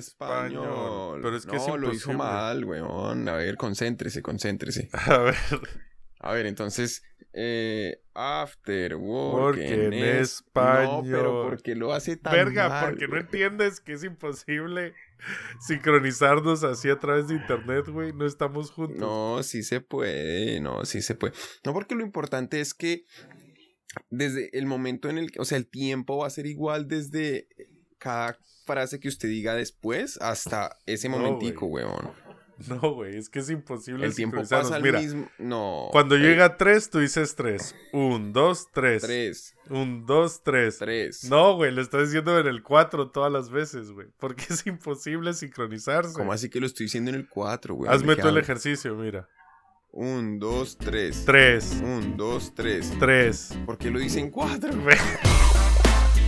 español. Pero es que no, es lo hizo mal, weón. A ver, concéntrese, concéntrese. A ver. A ver, entonces, eh, after work Porque en en es- No, pero español. ¿por qué lo hace tan Verga, mal, porque no entiendes que es imposible sincronizarnos así a través de internet, güey. No estamos juntos. No, sí se puede, no, sí se puede. No, porque lo importante es que desde el momento en el que, o sea, el tiempo va a ser igual desde cada frase que usted diga después hasta ese No, momentico, weón. No, güey, es que es imposible El tiempo pasa al Mira, mismo. No. cuando llega a tres, tú dices tres. Un, dos, tres. Tres, Un, dos, tres. tres. No, güey, lo estás diciendo en el cuatro todas las veces, güey. Porque es imposible sincronizarse. ¿Cómo así que lo estoy diciendo en el cuatro, weón? Hazme ¿De qué tú el ejercicio, mira. Un, dos, tres. Tres. Un, dos, tres. Tres. ¿Por qué lo dicen cuatro? Ve-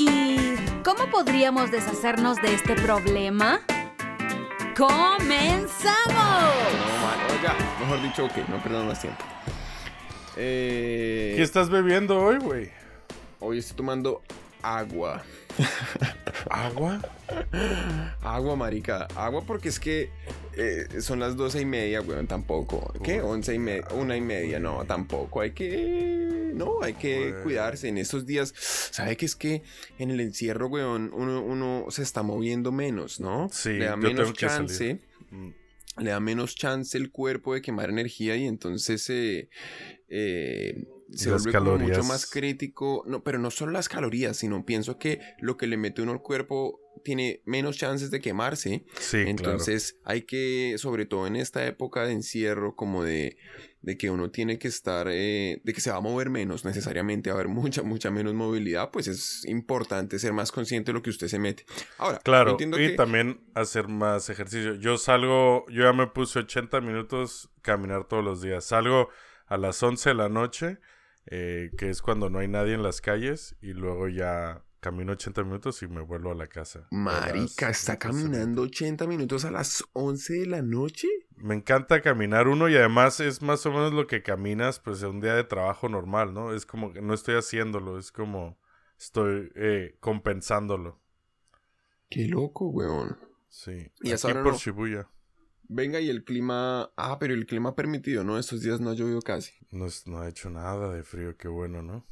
¿Y cómo podríamos deshacernos de este problema? ¡Comenzamos! Oiga, mejor dicho, ok, no perdamos más tiempo. Eh, ¿Qué estás bebiendo hoy, güey? Hoy estoy tomando agua. ¿Agua? Agua, marica. Agua porque es que eh, son las doce y media, weón, tampoco. ¿Qué? Once y media, una y media, no, tampoco. Hay que... No, hay que cuidarse en estos días. ¿Sabe que es que en el encierro, weón, uno, uno se está moviendo menos, ¿no? Sí, Le da menos chance. Mm, le da menos chance el cuerpo de quemar energía y entonces eh, eh, se Las vuelve mucho más crítico. No, pero no solo las calorías, sino pienso que lo que le mete uno al cuerpo tiene menos chances de quemarse. Sí, entonces hay que, sobre todo en esta época de encierro, como de, de que uno tiene que estar, eh, de que se va a mover menos necesariamente, va a haber mucha, mucha menos movilidad, pues es importante ser más consciente de lo que usted se mete. Ahora, claro. Claro, entiendo y que- también hacer más ejercicio. Yo salgo, yo ya me puse 80 minutos caminar todos los días. Salgo a las 11 de la noche, eh, que es cuando no hay nadie en las calles, y luego ya camino 80 minutos y me vuelvo a la casa. Marica, las ¿está 12. caminando 80 minutos a las 11 de la noche? Me encanta caminar uno y además es más o menos lo que caminas pues en un día de trabajo normal, ¿no? Es como que no estoy haciéndolo, es como estoy eh, compensándolo. Qué loco, weón. Sí. Y Aquí por no. Shibuya. Venga, y el clima... Ah, pero el clima ha permitido, ¿no? Estos días no ha llovido casi. No, es- no ha hecho nada de frío, qué bueno, ¿no?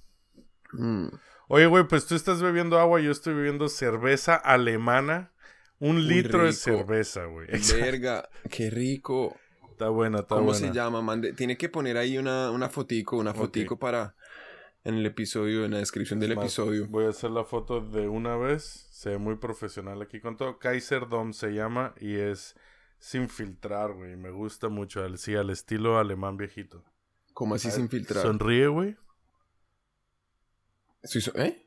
Mm. Oye, güey, pues tú estás bebiendo agua, yo estoy bebiendo cerveza alemana. Un Muy litro de cerveza, güey. Verga, qué rico. Está buena, está ¿Cómo buena. se llama? Mande... Tiene que poner ahí una, una fotico, una fotico para... En el episodio, en la descripción del más, episodio. Voy a hacer la foto de una vez. Se ve muy profesional aquí con todo. Kaiser Dom se llama y es sin filtrar, güey. Me gusta mucho. Al, sí, al estilo alemán viejito. ¿Cómo así sin filtrar? Sonríe, güey. ¿Eh?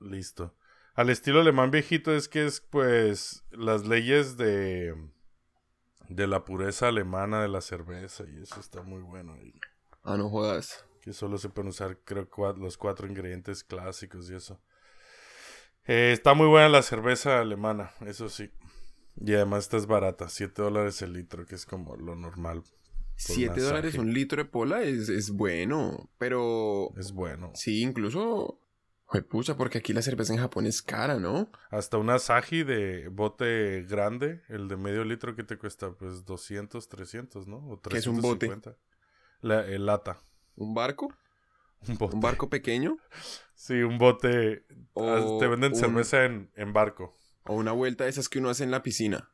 Listo. Al estilo alemán viejito es que es, pues, las leyes de, de la pureza alemana de la cerveza y eso está muy bueno. Y Ah, no jodas. que solo se pueden usar, creo, los cuatro ingredientes clásicos y eso. Eh, está muy buena la cerveza alemana, eso sí. Y además esta es barata, 7 dólares el litro, que es como lo normal. 7 masaje. dólares un litro de pola es, es bueno, pero... Es bueno. Sí, incluso... Pucha, porque aquí la cerveza en Japón es cara, ¿no? Hasta un Asahi de bote grande, el de medio litro que te cuesta pues 200, 300, ¿no? O ¿Qué es un bote? 350. La, el lata. ¿Un barco? Un bote. ¿Un barco pequeño? Sí, un bote. O Ah, te venden un- cerveza en, en barco. ¿O una vuelta de esas que uno hace en la piscina?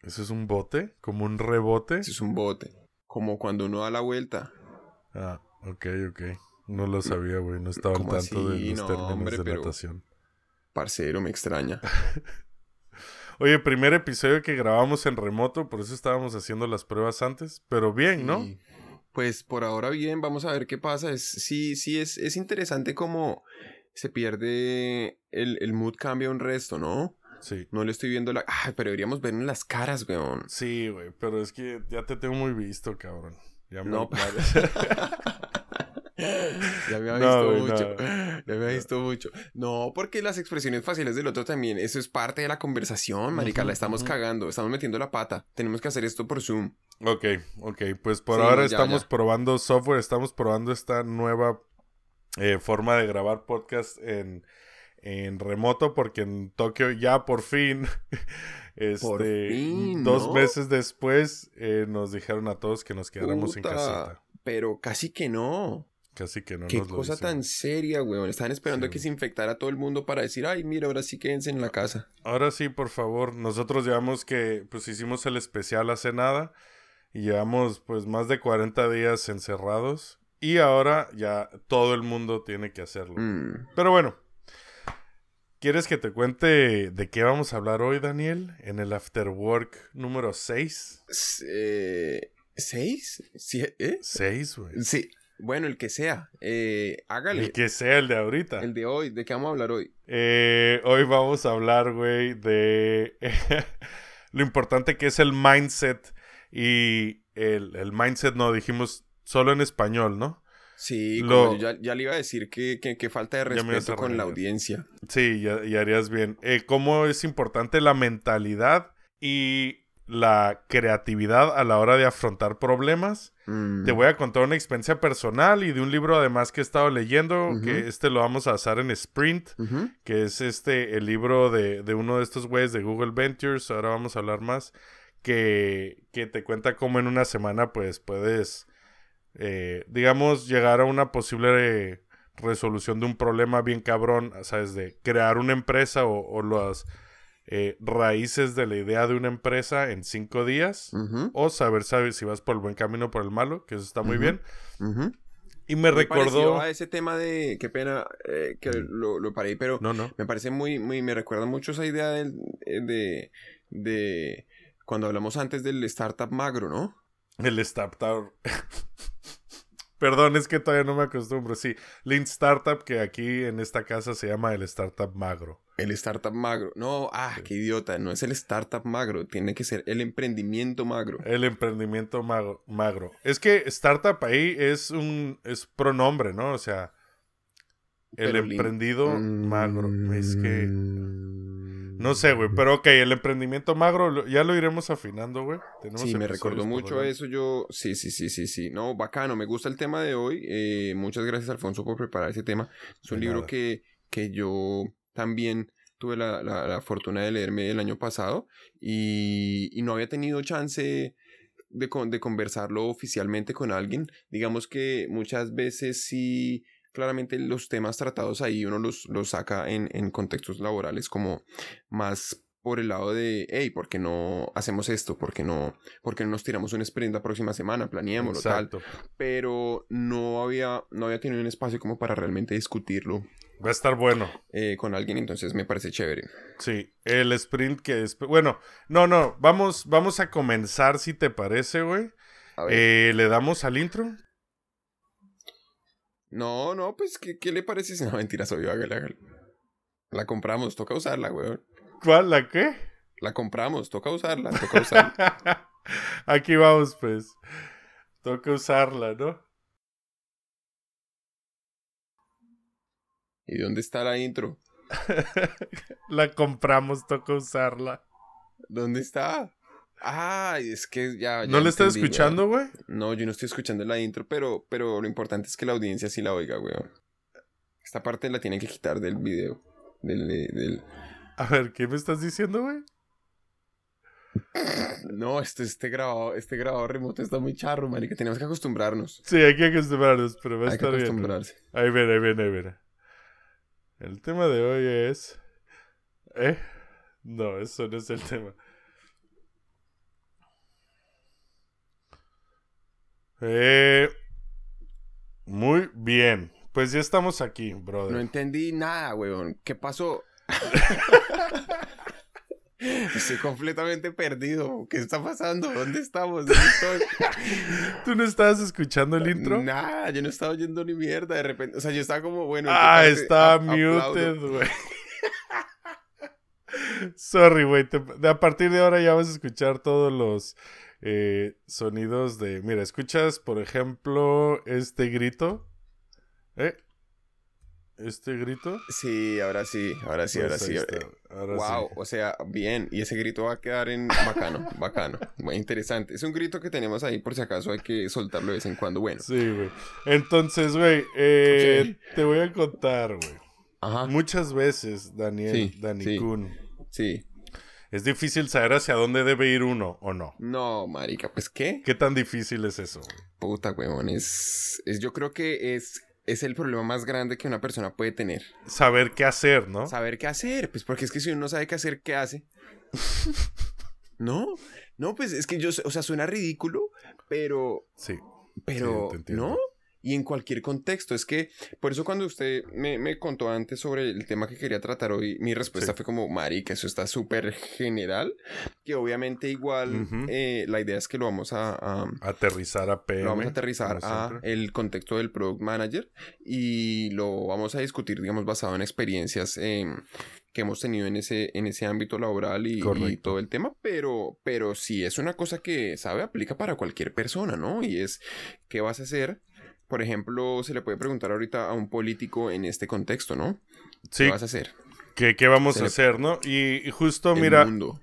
¿Eso es un bote? ¿Como un rebote? Ese es un bote. Como cuando uno da la vuelta. Ah, ok, ok. No lo sabía, güey. No estaba al ¿Cómo tanto de los No, términos hombre, de natación. Parcero, me extraña. Oye, primer episodio que grabamos en remoto, por eso estábamos haciendo las pruebas antes. Pero bien, ¿no? Sí. Pues por ahora bien, vamos a ver qué pasa. Es, sí, sí, es, es interesante cómo se pierde el, el mood cambia un resto, ¿no? Sí. No le estoy viendo la... Ay, pero deberíamos ver en las caras, weón. Sí, güey, pero es que ya te tengo muy visto, cabrón. Ya me- No, Ya me ha No, visto güey, mucho. no. Ya me ha visto mucho. No, porque las expresiones faciales del otro también, eso es parte de la conversación, marica. La estamos cagando, estamos metiendo la pata. Tenemos que hacer esto por Zoom. Ok, ok, pues por Sí, ahora no, ya, estamos ya. probando software, estamos probando esta nueva eh, forma de grabar podcast en, en remoto porque en Tokio ya por fin, este, fin, dos ¿no? meses después eh, nos dijeron a todos que nos quedáramos en casita. Pero casi que no. Casi que no Qué nos cosa tan seria, weón. Estaban esperando Sí. que se infectara todo el mundo para decir, ay, mira, ahora sí quédense en la casa. Ahora sí, por favor. Nosotros llevamos que, pues hicimos el especial hace nada y llevamos pues más de 40 días encerrados y ahora ya todo el mundo tiene que hacerlo. Mm. Pero bueno, ¿quieres que te cuente de qué vamos a hablar hoy, Daniel? En el After Work número 6. S- eh, ¿Seis? ¿Sí? ¿Eh? 6, güey. Sí. Bueno, el que sea. Eh, hágale. El que sea el de ahorita. El de hoy. ¿De qué vamos a hablar hoy? Eh, hoy vamos a hablar, güey, de lo importante que es el mindset. Y el, el mindset no dijimos solo en español, ¿no? Sí, Lo- como yo ya, ya le iba a decir que, que, que falta de respeto con la audiencia. Sí, ya, ya harías bien. Eh, ¿Cómo es importante la mentalidad y la creatividad a la hora de afrontar problemas? Mm. Te voy a contar una experiencia personal y de un libro además que he estado leyendo, que este lo vamos a basar en Sprint, que es este el libro de, de uno de estos güeyes de Google Ventures, ahora vamos a hablar más, que, que te cuenta cómo en una semana pues puedes, eh, digamos, llegar a una posible eh, resolución de un problema bien cabrón, sabes, de crear una empresa o, o las eh, raíces de la idea de una empresa en cinco días. O saber, sabes si vas por el buen camino o por el malo, que eso está muy bien. Y me parecido recordó... a ese tema de. Qué pena eh, que lo, lo paré, pero No, no. me parece muy, muy. Me recuerda mucho esa idea eh, de. de. Cuando hablamos antes del startup magro, ¿no? El Startup. Perdón, es que todavía no me acostumbro. Sí, Lean Startup, que aquí en esta casa se llama el Startup Magro. El startup magro. No, ah, qué idiota. No es el startup magro. Tiene que ser el emprendimiento magro. El emprendimiento mago- magro. Es que Startup ahí es un es pronombre, ¿no? O sea, el Pero emprendido Mm. magro. Es que. No sé, güey. Pero ok, el emprendimiento magro ya lo iremos afinando, güey. Sí, me recordó mucho delante. eso. Yo, sí, sí, sí, sí, sí. No, bacano. Me gusta el tema de hoy. Eh, muchas gracias, Alfonso, por preparar ese tema. Es un De libro nada. que, que yo también tuve la, la- la fortuna de leerme el año pasado y, y no había tenido chance de, con- de conversarlo oficialmente con alguien. Digamos que muchas veces sí, claramente los temas tratados ahí uno los, los saca en, en contextos laborales como más por el lado de, hey, ¿por qué no hacemos esto? ¿Por qué no, por qué no nos tiramos un sprint la próxima semana? Planeémoslo, tal. Exacto. Pero no había, no había tenido un espacio como para realmente discutirlo Va a estar bueno. eh, con alguien, entonces me parece chévere. Sí, el sprint que es... Bueno, no, no, vamos, vamos a comenzar si te parece, güey. Eh, ¿Le damos al intro? No, no, pues, ¿qué, qué le parece? si- No, mentira, soy hágale, hágale. La compramos, toca usarla, weón. ¿Cuál? ¿La qué? La compramos, toca usarla, toca usarla. Aquí vamos, pues. Toca usarla, ¿no? ¿Y dónde está la intro? la compramos, toca usarla. ¿Dónde está? Ah, es que ya. ya ¿No le estás escuchando, güey? No, yo no estoy escuchando la intro, pero, pero lo importante es que la audiencia sí la oiga, weón. Esta parte la tienen que quitar del video. Del, del... A ver, ¿qué me estás diciendo, güey? No, este, este grabado, este grabado remoto está muy charro, marica. Tenemos que acostumbrarnos. Sí, hay que acostumbrarnos, pero va a Hay que estar bien. güey. acostumbrarse. Ahí viene, ahí viene, ahí viene. El tema de hoy es... ¿Eh? No, eso no es el tema. Eh... Muy bien. Pues ya estamos aquí, brother. No entendí nada, weón. ¿Qué pasó? Estoy completamente perdido. ¿Qué está pasando? ¿Dónde estamos? ¿Dónde estoy? ¿Tú no estabas escuchando el intro? Nada, yo no estaba oyendo ni mierda. De repente, o sea, yo estaba como, bueno. ¿en qué ah, aplaudo? muted, güey. Sorry, güey. A partir de ahora ya vas a escuchar todos los eh, sonidos de. Mira, escuchas, por ejemplo, este grito. ¿Eh? ¿Este grito? Sí, ahora sí, ahora sí, ahora Pues sí. ahora wow, sí. o sea, bien. Y ese grito va a quedar en bacano, bacano. Muy interesante. Es un grito que tenemos ahí por si acaso hay que soltarlo de vez en cuando. Bueno. Sí, güey. Entonces, güey, eh, te voy a contar, güey. Ajá. Muchas veces, Daniel, Sí, Dani sí. Kun, Sí. Es difícil saber hacia dónde debe ir uno o no. No, marica, pues qué. ¿Qué tan difícil es eso? Puta, huevón. Es, es, yo creo que es, es el problema más grande que una persona puede tener. Saber qué hacer, ¿no? Saber qué hacer. Pues porque es que si uno no sabe qué hacer, ¿qué hace? ¿No? No, pues es que yo, o sea, suena ridículo, pero Sí. Pero, entiendo. ¿no? Y en cualquier contexto. Es que, por eso cuando usted me, me contó antes sobre el tema que quería tratar hoy, mi respuesta Sí. fue como, marica, eso está súper general, que obviamente igual Ujú. eh, la idea es que lo vamos a... a- Aterrizar a PM. lo vamos a aterrizar a el contexto del product manager y lo vamos a discutir, digamos, basado en experiencias eh, que hemos tenido en ese, en ese ámbito laboral y, y todo el tema, pero, pero sí es una cosa que sabe aplica para cualquier persona, ¿no? Y es, ¿qué vas a hacer? Por ejemplo, se le puede preguntar ahorita a un político en este contexto, ¿no? Sí, ¿Qué vas a hacer? ¿qué, qué vamos Se a hacer, no? Y, y justo, El mira, mundo.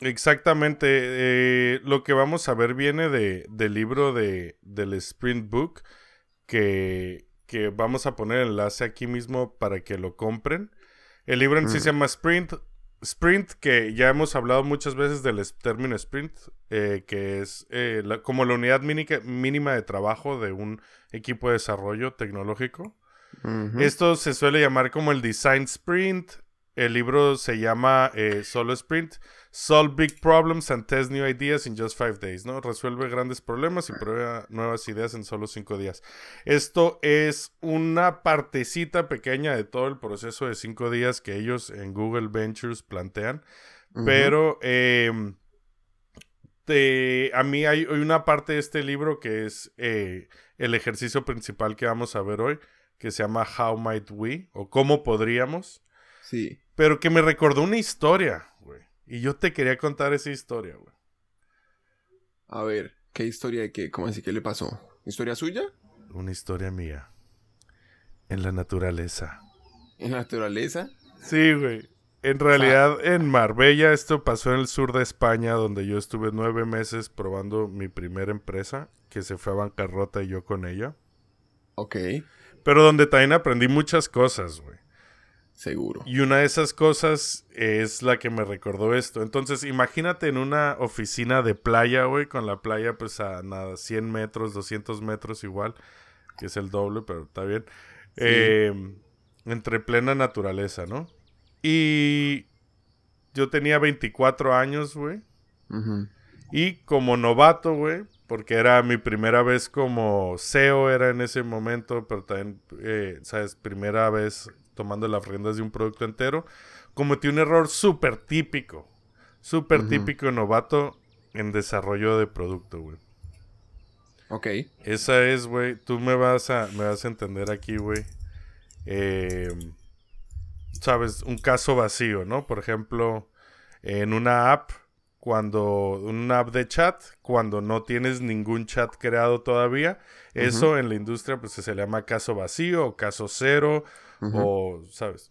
exactamente, eh, lo que vamos a ver viene de, del libro de, del Sprint Book, que, que vamos a poner el enlace aquí mismo para que lo compren. El libro en sí se llama Sprint. Sprint, que ya hemos hablado muchas veces del término sprint, eh, que es eh, la- como la unidad mínica- mínima de trabajo de un equipo de desarrollo tecnológico. Esto se suele llamar como el Design Sprint. El libro se llama eh, solo Sprint. Solve big problems and test new ideas in just five days, ¿no? Resuelve grandes problemas y prueba nuevas ideas en solo cinco días. Esto es una partecita pequeña de todo el proceso de cinco días que ellos en Google Ventures plantean. Pero eh, te- a mí hay, hay una parte de este libro que es eh, el ejercicio principal que vamos a ver hoy, que se llama How Might We o Cómo Podríamos, Sí. Pero que me recordó una historia, güey. Y yo te quería contar esa historia, güey. A ver, ¿qué historia de qué? ¿Cómo así que le pasó? ¿Historia suya? Una historia mía. En la naturaleza. ¿En la naturaleza? Sí, güey. En realidad, en Marbella, esto pasó en el sur de España, donde yo estuve nueve meses probando mi primera empresa, que se fue a bancarrota y yo con ella. Ok, Pero donde también aprendí muchas cosas, güey. Seguro. Y una de esas cosas es la que me recordó esto. Entonces, imagínate en una oficina de playa, güey, con la playa pues a nada, 100 metros, 200 metros igual, que es el doble, pero está bien. Eh, entre plena naturaleza, ¿no? Y yo tenía 24 años, güey. Y como novato, güey, porque era mi primera vez como CEO, era en ese momento, pero también, eh, ¿sabes? Primera vez tomando las riendas de un producto entero, cometí un error súper típico, súper Ujú. típico de novato en desarrollo de producto, güey. Ok. Esa es, güey, tú me vas a, me vas a entender aquí, güey. Eh, Sabes, un caso vacío, ¿no? Por ejemplo, en una app, cuando, una app de chat, cuando no tienes ningún chat creado todavía, eso en la industria pues se le llama caso vacío o caso cero O, ¿sabes?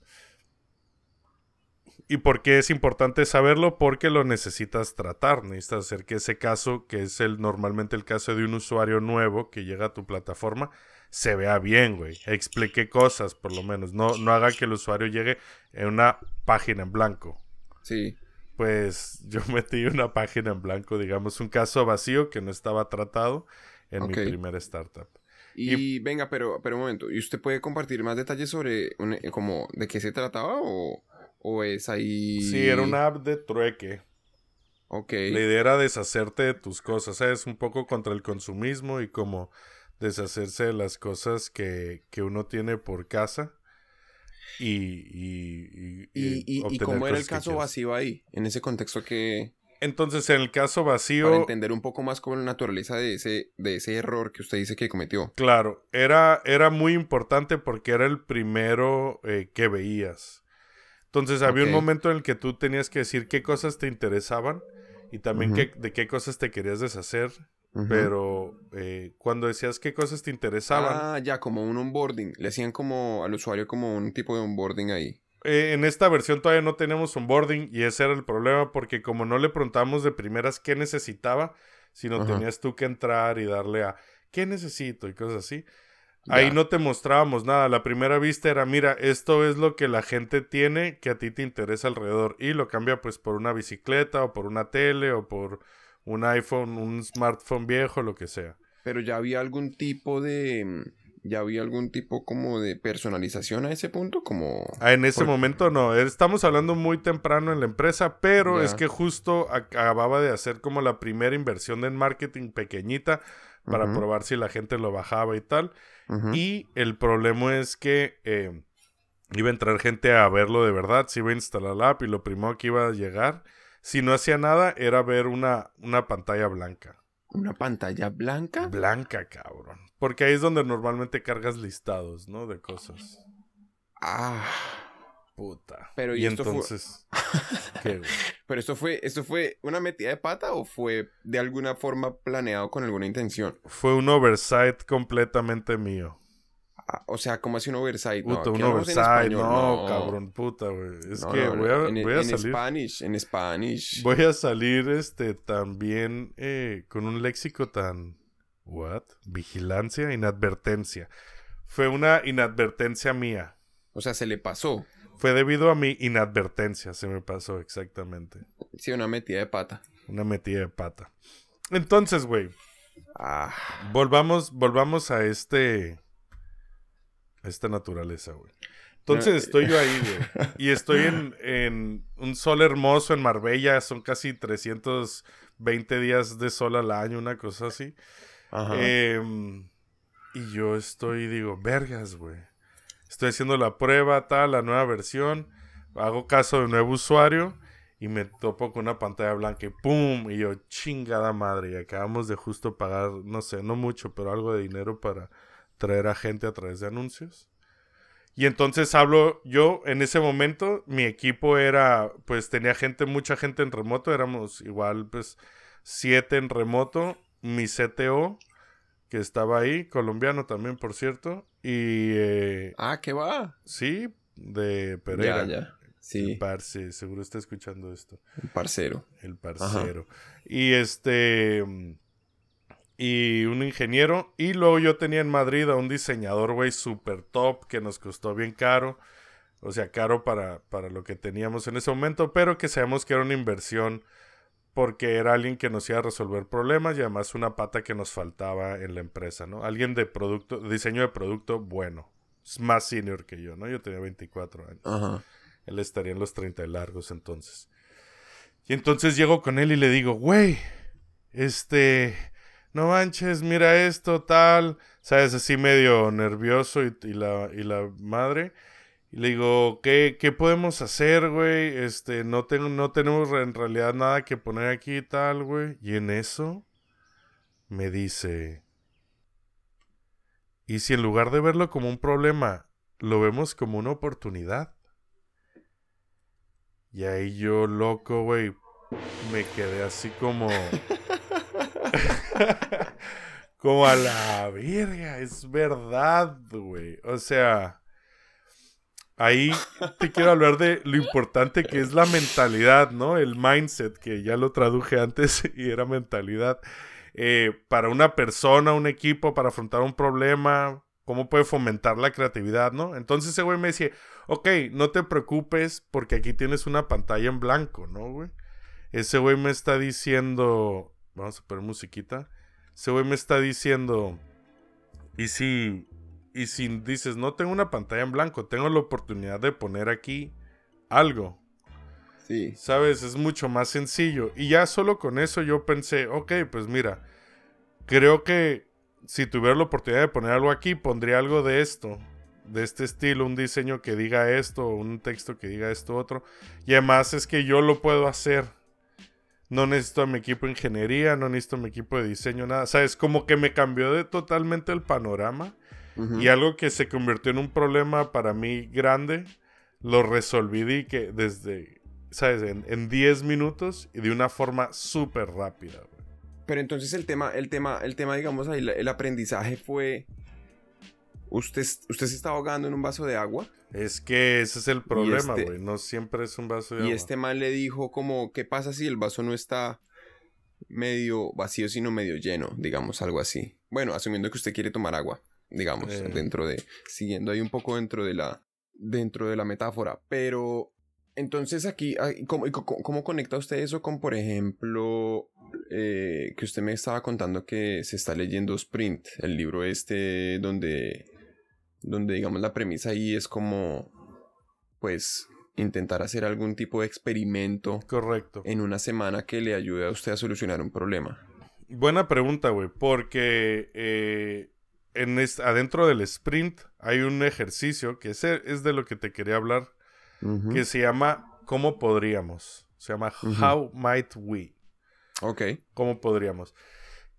¿Y por qué es importante saberlo? Porque lo necesitas tratar. Necesitas hacer que ese caso, que es el normalmente el caso de un usuario nuevo que llega a tu plataforma, se vea bien, güey. Explique cosas, por lo menos. No, no haga que el usuario llegue en una página en blanco. Sí. Pues yo metí una página en blanco, digamos, un caso vacío que no estaba tratado en mi primera startup. Y, venga, pero, pero un momento. ¿Y usted puede compartir más detalles sobre un- eh, como de qué se trataba o, o es ahí? Sí, era una app de trueque. Ok. La idea era deshacerte de tus cosas, ¿sabes? Un poco contra el consumismo y como deshacerse de las cosas que, que uno tiene por casa y... ¿Y, ¿Y, y, era el caso vacío ahí? En ese contexto que... Entonces, en el caso vacío... Para entender un poco más cómo la naturaleza de ese, de ese error que usted dice que cometió. Claro, era, era muy importante porque era el primero eh, que veías. Entonces había un momento en el que tú tenías que decir qué cosas te interesaban y también qué- de qué cosas te querías deshacer. Pero eh, cuando decías qué cosas te interesaban, Ah, ya, como un onboarding. Le hacían como al usuario como un tipo de onboarding ahí. Eh, en esta versión todavía no tenemos onboarding y ese era el problema porque como no le preguntamos de primeras qué necesitaba, sino Ajá. tenías tú que entrar y darle a qué necesito y cosas así. Ahí no te mostrábamos nada. La primera vista era, mira, esto es lo que la gente tiene que a ti te interesa alrededor. Y lo cambia pues por una bicicleta o por una tele o por un iPhone, un smartphone viejo, lo que sea. Pero ya había algún tipo de... Ya había algún tipo como de personalización a ese punto, como... Ah, en ese Por- momento no. Estamos hablando muy temprano en la empresa, pero es que justo acababa de hacer como la primera inversión en marketing pequeñita para probar si la gente lo bajaba y tal. Y el problema es que eh, iba a entrar gente a verlo de verdad, se iba a instalar la app y lo primero que iba a llegar, si no hacía nada, era ver una, una pantalla blanca. ¿Una pantalla blanca? Blanca, cabrón. Porque ahí es donde normalmente cargas listados, ¿no? De cosas. Ah... Puta. Pero, y, ¿y esto fue- entonces... ¿Qué, güey? Pero esto fue, esto fue una metida de pata o fue de alguna forma planeado con alguna intención. Fue un oversight completamente mío. Ah, o sea, como así un oversight. Puta, no, un oversight. español, No, cabrón, puta, güey. Es No, que no, voy a, en, voy a en salir. Spanish, en Spanish. Voy a salir este también eh, con un léxico tan. ¿What? Vigilancia, inadvertencia. Fue una inadvertencia mía. O sea, se le pasó. Fue debido a mi inadvertencia, se me pasó exactamente. Sí, una metida de pata. Una metida de pata. Entonces, güey, Ah, volvamos, volvamos a este. Esta naturaleza, güey. Entonces No, estoy yo ahí, güey. Y estoy en, en un sol hermoso en Marbella. Son casi 320 días de sol al año, una cosa así. ajá. Em, y yo estoy, digo, vergas, güey. Estoy haciendo la prueba, tal, la nueva versión. Hago caso de nuevo usuario. Y me topo con una pantalla blanca y ¡pum! Y yo, chingada madre. Y acabamos de justo pagar, no sé, no mucho, pero algo de dinero para traer a gente a través de anuncios. Y entonces hablo yo, en ese momento, mi equipo era, pues tenía gente, mucha gente en remoto. Éramos igual, pues, siete en remoto. Mi CTO, que estaba ahí, colombiano también, por cierto. Y eh, ah, ¿qué va? sí, de Pereira. Ya, ya. Sí, El parce, seguro está escuchando esto. un parcero. El parcero. Y este. Y un ingeniero. Y luego yo tenía en Madrid a un diseñador, güey, super top, que nos costó bien caro. O sea, caro para, para lo que teníamos en ese momento, pero que sabemos que era una inversión porque era alguien que nos iba a resolver problemas y además una pata que nos faltaba en la empresa, ¿no? Alguien de producto, diseño de producto bueno. Es más senior que yo, ¿no? Yo tenía 24 años. Ajá. Él estaría en los 30 largos entonces. Y entonces llego con él y le digo, güey, este, no manches, mira esto, tal, sabes, así medio nervioso y, la, y la madre. Y le digo, ¿qué, qué podemos hacer, güey? Este, no, tengo, no tenemos en realidad nada que poner aquí y tal, güey. Y en eso me dice, ¿y si en lugar de verlo como un problema, lo vemos como una oportunidad? Y ahí yo, loco, güey, me quedé así como... como a la verga, es verdad, güey. O sea, ahí te quiero hablar de lo importante que es la mentalidad, ¿no? El mindset, que ya lo traduje antes y era mentalidad. Eh, para una persona, un equipo, para afrontar un problema, cómo puede fomentar la creatividad, ¿no? Entonces ese güey me decía, ok, no te preocupes porque aquí tienes una pantalla en blanco, ¿no, güey? Ese güey me está diciendo, vamos a poner musiquita, ese güey me está diciendo, y si, y si dices, no tengo una pantalla en blanco, tengo la oportunidad de poner aquí algo, Sí. ¿Sabes? Es mucho más sencillo. Y ya solo con eso yo pensé, ok, pues mira, creo que si tuviera la oportunidad de poner algo aquí, pondría algo de esto, de este estilo, un diseño que diga esto, un texto que diga esto otro. Y además es que yo lo puedo hacer. No necesito a mi equipo de ingeniería, no necesito a mi equipo de diseño, nada. ¿Sabes? Como que me cambió de totalmente el panorama. Y algo que se convirtió en un problema para mí grande, lo resolví que desde, ¿sabes? En 10 minutos y de una forma súper rápida. Pero entonces el tema, el tema, el tema, digamos ahí, el aprendizaje fue. Usted, usted se está ahogando en un vaso de agua. Es que ese es el problema, este güey. no siempre es un vaso de agua. Y este man le dijo como, ¿qué pasa si el vaso no está medio vacío, sino medio lleno? Digamos, algo así. Bueno, asumiendo que usted quiere tomar agua, digamos, eh. dentro de, siguiendo ahí un poco dentro de la, dentro de la metáfora. Pero, entonces aquí, ¿cómo, cómo conecta usted eso con, por ejemplo, eh, que usted me estaba contando que se está leyendo Sprint, el libro este donde, donde digamos la premisa ahí es como, pues, intentar hacer algún tipo de experimento. Correcto. En una semana que le ayude a usted a solucionar un problema. Buena pregunta, güey, porque eh, en adentro del sprint hay un ejercicio que es, es de lo que te quería hablar, que se llama ¿Cómo podríamos? Se llama How Might We. Ok. ¿Cómo podríamos?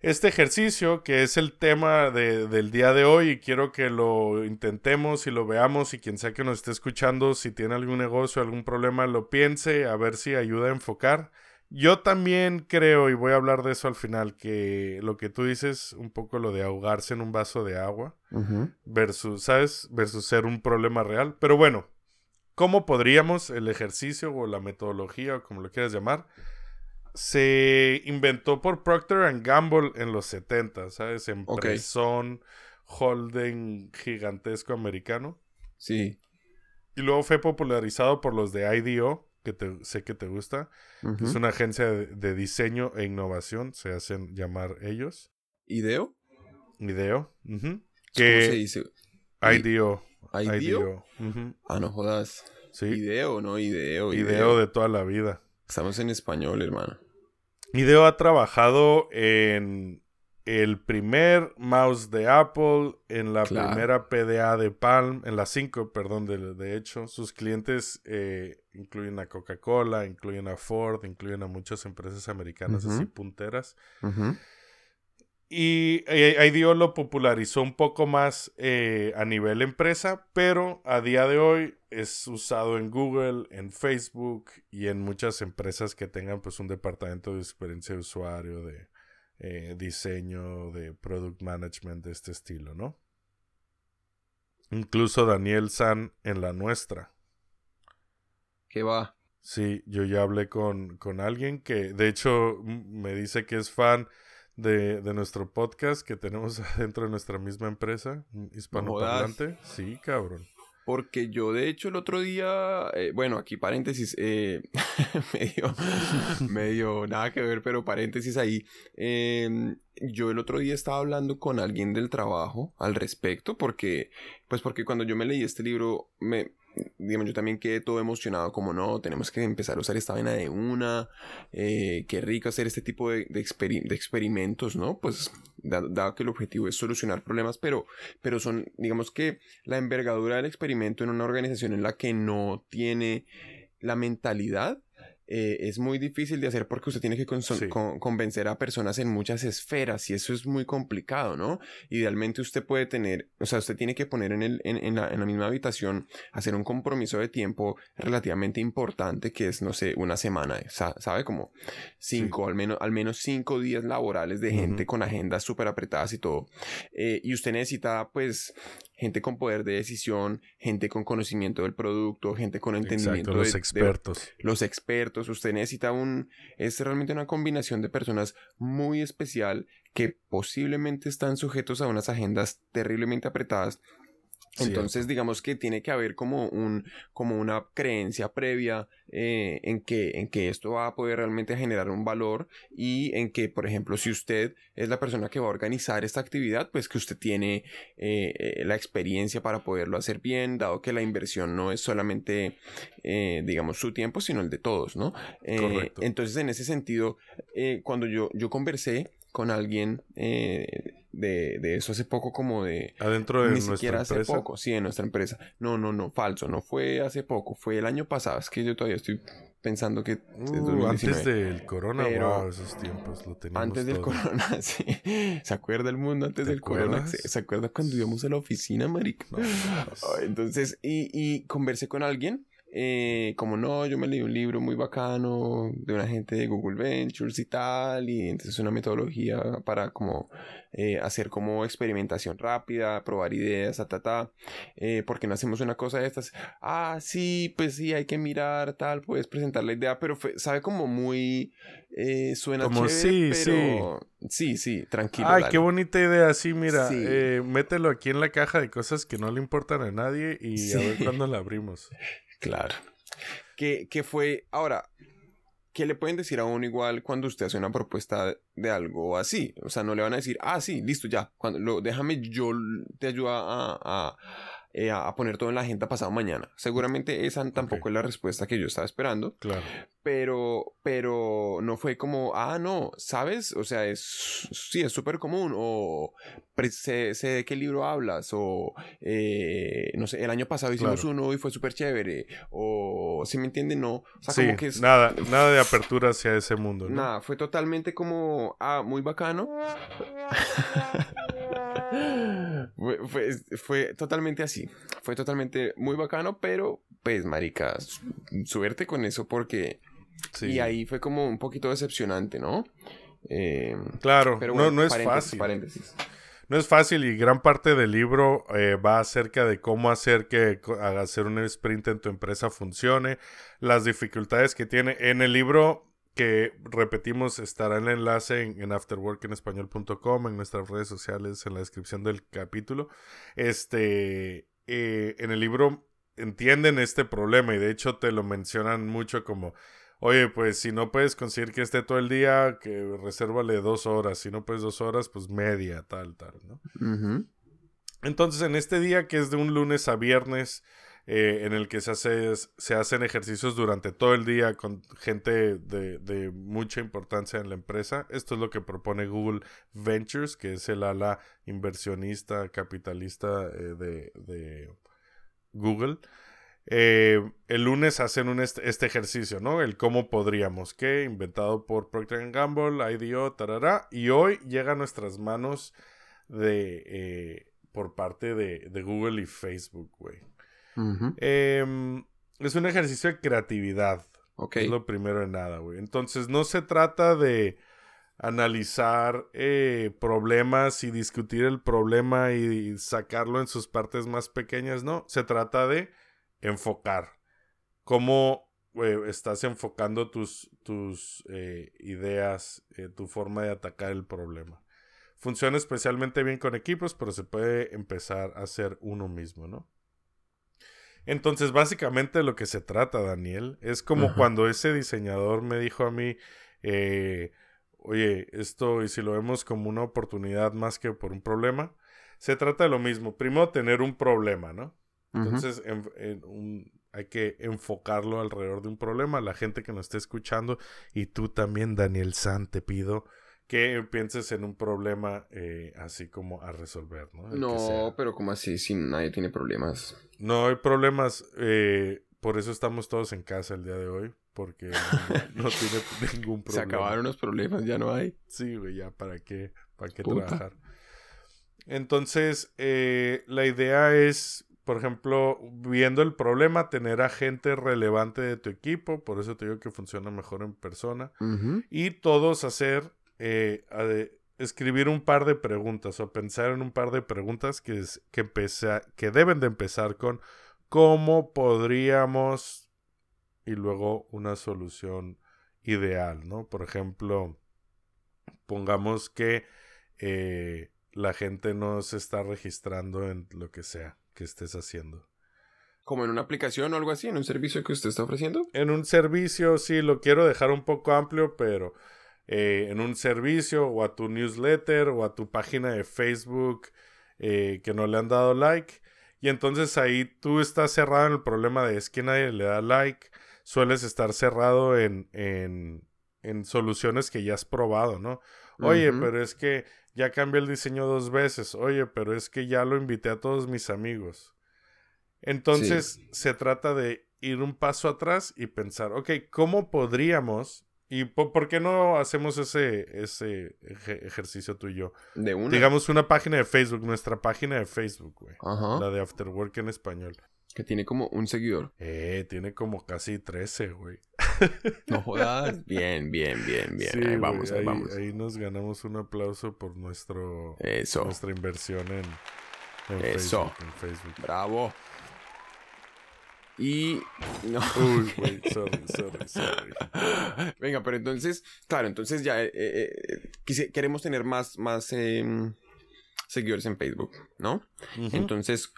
Este ejercicio, que es el tema del día de hoy, y quiero que lo intentemos y lo veamos, y quien sea que nos esté escuchando, si tiene algún negocio, algún problema, lo piense, a ver si ayuda a enfocar. Yo también creo, y voy a hablar de eso al final, que lo que tú dices, un poco lo de ahogarse en un vaso de agua, versus, ¿sabes? Versus ser un problema real. Pero bueno, ¿cómo podríamos el ejercicio o la metodología, o como lo quieras llamar, se inventó por Procter Gamble en los 70, ¿sabes? Empresón, holding gigantesco americano. Sí. Y luego fue popularizado por los de IDO, que te, sé que te gusta. Es una agencia de, diseño e innovación, se hacen llamar ellos. ¿IDEO? IDEO. ¿Cómo se dice? IDO. ¿IDEO? Ah, no jodas. Sí. IDEO, no IDEO. IDEO de toda la vida. Estamos en español, hermano. Ideo ha trabajado en el primer mouse de Apple, en la primera PDA de Palm, en la 5, perdón, de, hecho. Sus clientes eh, incluyen a Coca-Cola, incluyen a Ford, incluyen a muchas empresas americanas así punteras. Y eh, IDEO lo popularizó un poco más eh, a nivel empresa, pero a día de hoy es usado en Google, en Facebook y en muchas empresas que tengan pues un departamento de experiencia de usuario, de eh, diseño, de product management de este estilo, ¿no? Incluso Daniel San en la nuestra. ¿Qué va? Sí, yo ya hablé con, con alguien que de hecho me dice que es fan de, de, nuestro podcast que tenemos dentro de nuestra misma empresa, hispanoparlante. sí, cabrón. Porque yo, de hecho, el otro día, eh, bueno, aquí paréntesis, eh, medio, medio, nada que ver, pero paréntesis ahí. Em, yo el otro día estaba hablando con alguien del trabajo al respecto, porque, pues porque cuando yo me leí este libro, me, digamos, yo también quedé todo emocionado, como no, tenemos que empezar a usar esta vaina de una, eh, qué rico hacer este tipo de, de, experimentos, ¿no? Pues dado, que el objetivo es solucionar problemas, pero, pero son, digamos que la envergadura del experimento en una organización en la que no tiene la mentalidad eh, es muy difícil de hacer porque usted tiene que convencer a personas en muchas esferas y eso es muy complicado, ¿no? Idealmente usted puede tener, o sea, usted tiene que poner en, el, en, la, misma habitación, hacer un compromiso de tiempo relativamente importante que es, no sé, una semana, ¿sabe? Como cinco, al, menos, al menos cinco días laborales de gente con agendas súper apretadas y todo. Eh, y usted necesita, pues, gente con poder de decisión, gente con conocimiento del producto, gente con entendimiento Exacto, los expertos. los expertos. Usted necesita un es realmente una combinación de personas muy especial que posiblemente están sujetos a unas agendas terriblemente apretadas entonces, digamos que tiene que haber como un, como una creencia previa eh, en que, en que esto va a poder realmente generar un valor y en que, por ejemplo, si usted es la persona que va a organizar esta actividad, pues que usted tiene eh, eh, la experiencia para poderlo hacer bien, dado que la inversión no es solamente, digamos, su tiempo, sino el de todos, ¿no? entonces, en ese sentido, cuando yo, yo conversé con alguien de, de, eso hace poco como de... Adentro de nuestra siquiera hace poco, sí, en nuestra empresa. No, no, no, falso, no fue hace poco, fue el año pasado. Es que yo todavía estoy pensando que... Uh, antes del corona, Pero esos tiempos lo teníamos Antes del corona, sí. ¿Se acuerda el mundo antes del corona? ¿Se, acuerda cuando íbamos a la oficina, marica? entonces, y, y conversé con alguien eh, como no, yo me leí un libro muy bacano de una gente de Google Ventures y tal, y entonces una metodología para como eh, hacer como experimentación rápida, probar ideas, ta, ta, ta, eh, porque no hacemos una cosa de estas, ah, sí, pues sí, hay que mirar, tal, puedes presentar la idea, pero sabe como muy, eh, suena como sí, pero... sí, sí, sí, tranquilo. Ay, qué bonita idea, sí, mira, mételo aquí en la caja de cosas que no le importan a nadie y a ver cuándo la abrimos. Claro. Que, que fue, ahora, ¿qué le pueden decir a uno igual cuando usted hace una propuesta de algo así? O sea, no le van a decir, ah, sí, listo, ya, cuando, déjame, yo te ayudo a eh, a poner todo en la agenda pasado mañana. Seguramente esa tampoco es la respuesta que yo estaba esperando. Claro. Pero, pero no fue como, ah, no, ¿sabes? O sea, es, sí, es súper común. O sé, de qué libro hablas. O, eh, no sé, el año pasado hicimos uno y fue súper chévere. O, si me entienden, no. O sea, como que es... Nada, nada de apertura hacia ese mundo. Nada, fue totalmente como, ah, muy bacano. fue, fue, totalmente así. Fue totalmente muy bacano, pero pues, marica, suerte con eso porque... Y ahí fue como un poquito decepcionante, ¿no? Eh, claro, pero no, no es fácil. Paréntesis. No es fácil y gran parte del libro eh, va acerca de cómo hacer que hacer un sprint en tu empresa funcione, las dificultades que tiene. En el libro que repetimos, estará el enlace en, afterworkenespañol.com, en nuestras redes sociales, en la descripción del capítulo. Este, eh, en el libro entienden este problema y de hecho te lo mencionan mucho como, oye, pues si no puedes conseguir que esté todo el día, que resérvale dos horas, si no puedes dos horas, pues media, tal, tal, ¿no? Entonces, en este día que es de un lunes a viernes, eh, en el que se, hace, se hacen ejercicios durante todo el día con gente de, mucha importancia en la empresa. Esto es lo que propone Google Ventures, que es el ala inversionista, capitalista eh, de, Google. Eh, el lunes hacen un este ejercicio, ¿no? El cómo podríamos, que inventado por Procter Gamble, IDO, tarara, y hoy llega a nuestras manos de por parte de, de Google y Facebook, güey. Em, es un ejercicio de creatividad. Es lo primero de nada, güey. Entonces, no se trata de analizar eh, problemas y discutir el problema y, sacarlo en sus partes más pequeñas, no. Se trata de enfocar. Cómo estás enfocando tus, tus eh, ideas, eh, tu forma de atacar el problema. Funciona especialmente bien con equipos, pero se puede empezar a hacer uno mismo, ¿no? Entonces, básicamente lo que se trata, Daniel, es como cuando ese diseñador me dijo a mí, eh, oye, esto y si lo vemos como una oportunidad más que por un problema, se trata de lo mismo. Primero, tener un problema, ¿no? Entonces, hay que enfocarlo alrededor de un problema. La gente que nos esté escuchando, y tú también, Daniel San, te pido que pienses en un problema eh, así como a resolver, ¿no? no, pero como así, si nadie tiene problemas. No hay problemas, eh, por eso estamos todos en casa el día de hoy, porque no, tiene ningún problema. Se acabaron los problemas, ya no hay. Sí, güey, ya para qué, para qué trabajar. Entonces, eh, la idea es, por ejemplo, viendo el problema, tener a gente relevante de tu equipo, por eso te digo que funciona mejor en persona, y todos hacer eh, escribir un par de preguntas o pensar en un par de preguntas que, que, que deben de empezar con cómo podríamos y luego una solución ideal, ¿no? Por ejemplo, pongamos que eh, la gente no se está registrando en lo que sea que estés haciendo. ¿Como en una aplicación o algo así? ¿En un servicio que usted está ofreciendo? En un servicio, sí, lo quiero dejar un poco amplio, pero eh, en un servicio o a tu newsletter o a tu página de Facebook eh, que no le han dado like. Y entonces ahí tú estás cerrado en el problema de es que nadie le da like. Sueles estar cerrado en, en, en soluciones que ya has probado, ¿no? Oye, pero es que ya cambié el diseño dos veces. Oye, pero es que ya lo invité a todos mis amigos. Entonces se trata de ir un paso atrás y pensar, ok, ¿cómo podríamos ¿Y por, qué no hacemos ese, ese ejercicio tú y yo? De una. Digamos una página de Facebook, nuestra página de Facebook, güey. La de After Work en español. Que tiene como un seguidor. Eh, tiene como casi 13, güey. No jodas. Bien, bien, bien, bien. Sí, ahí güey, vamos, ahí ahí, vamos. ahí nos ganamos un aplauso por nuestro Eso. nuestra inversión en, en Eso. Facebook. En Facebook. Bravo. Y. No. Uy, güey, sorry, sorry, sorry. Venga, pero entonces, claro, entonces ya eh, eh, eh, quise- queremos tener más, más em, seguidores en Facebook, ¿no? Entonces,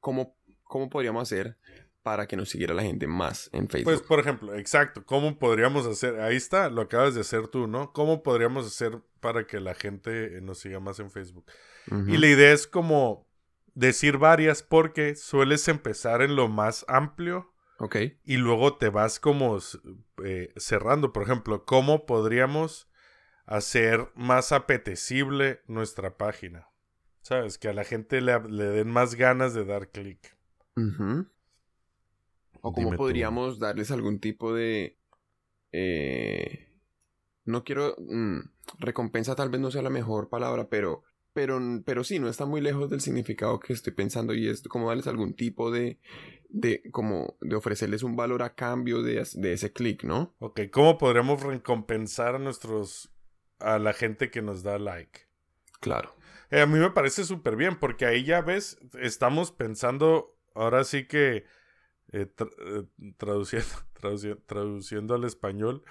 ¿cómo, ¿cómo podríamos hacer para que nos siguiera la gente más en Facebook? Pues, por ejemplo, exacto, ¿cómo podríamos hacer? Ahí está, lo acabas de hacer tú, ¿no? ¿Cómo podríamos hacer para que la gente nos siga más en Facebook? Y la idea es como decir varias porque sueles empezar en lo más amplio Ok. y luego te vas como eh, cerrando. Por ejemplo, ¿cómo podríamos hacer más apetecible nuestra página? ¿Sabes? Que a la gente le, le den más ganas de dar clic. O cómo Dime tú. podríamos darles algún tipo de... eh, no quiero... mm, recompensa tal vez no sea la mejor palabra, pero, pero, pero sí, no está muy lejos del significado que estoy pensando y es como darles algún tipo de... de como de ofrecerles un valor a cambio de, de ese clic, ¿no? Ok, ¿cómo podríamos recompensar a nuestros... a la gente que nos da like? Claro. Eh, a mí me parece súper bien, porque ahí ya ves, estamos pensando, ahora sí que eh, tra- eh, traduciendo, traduci- traduciendo al español,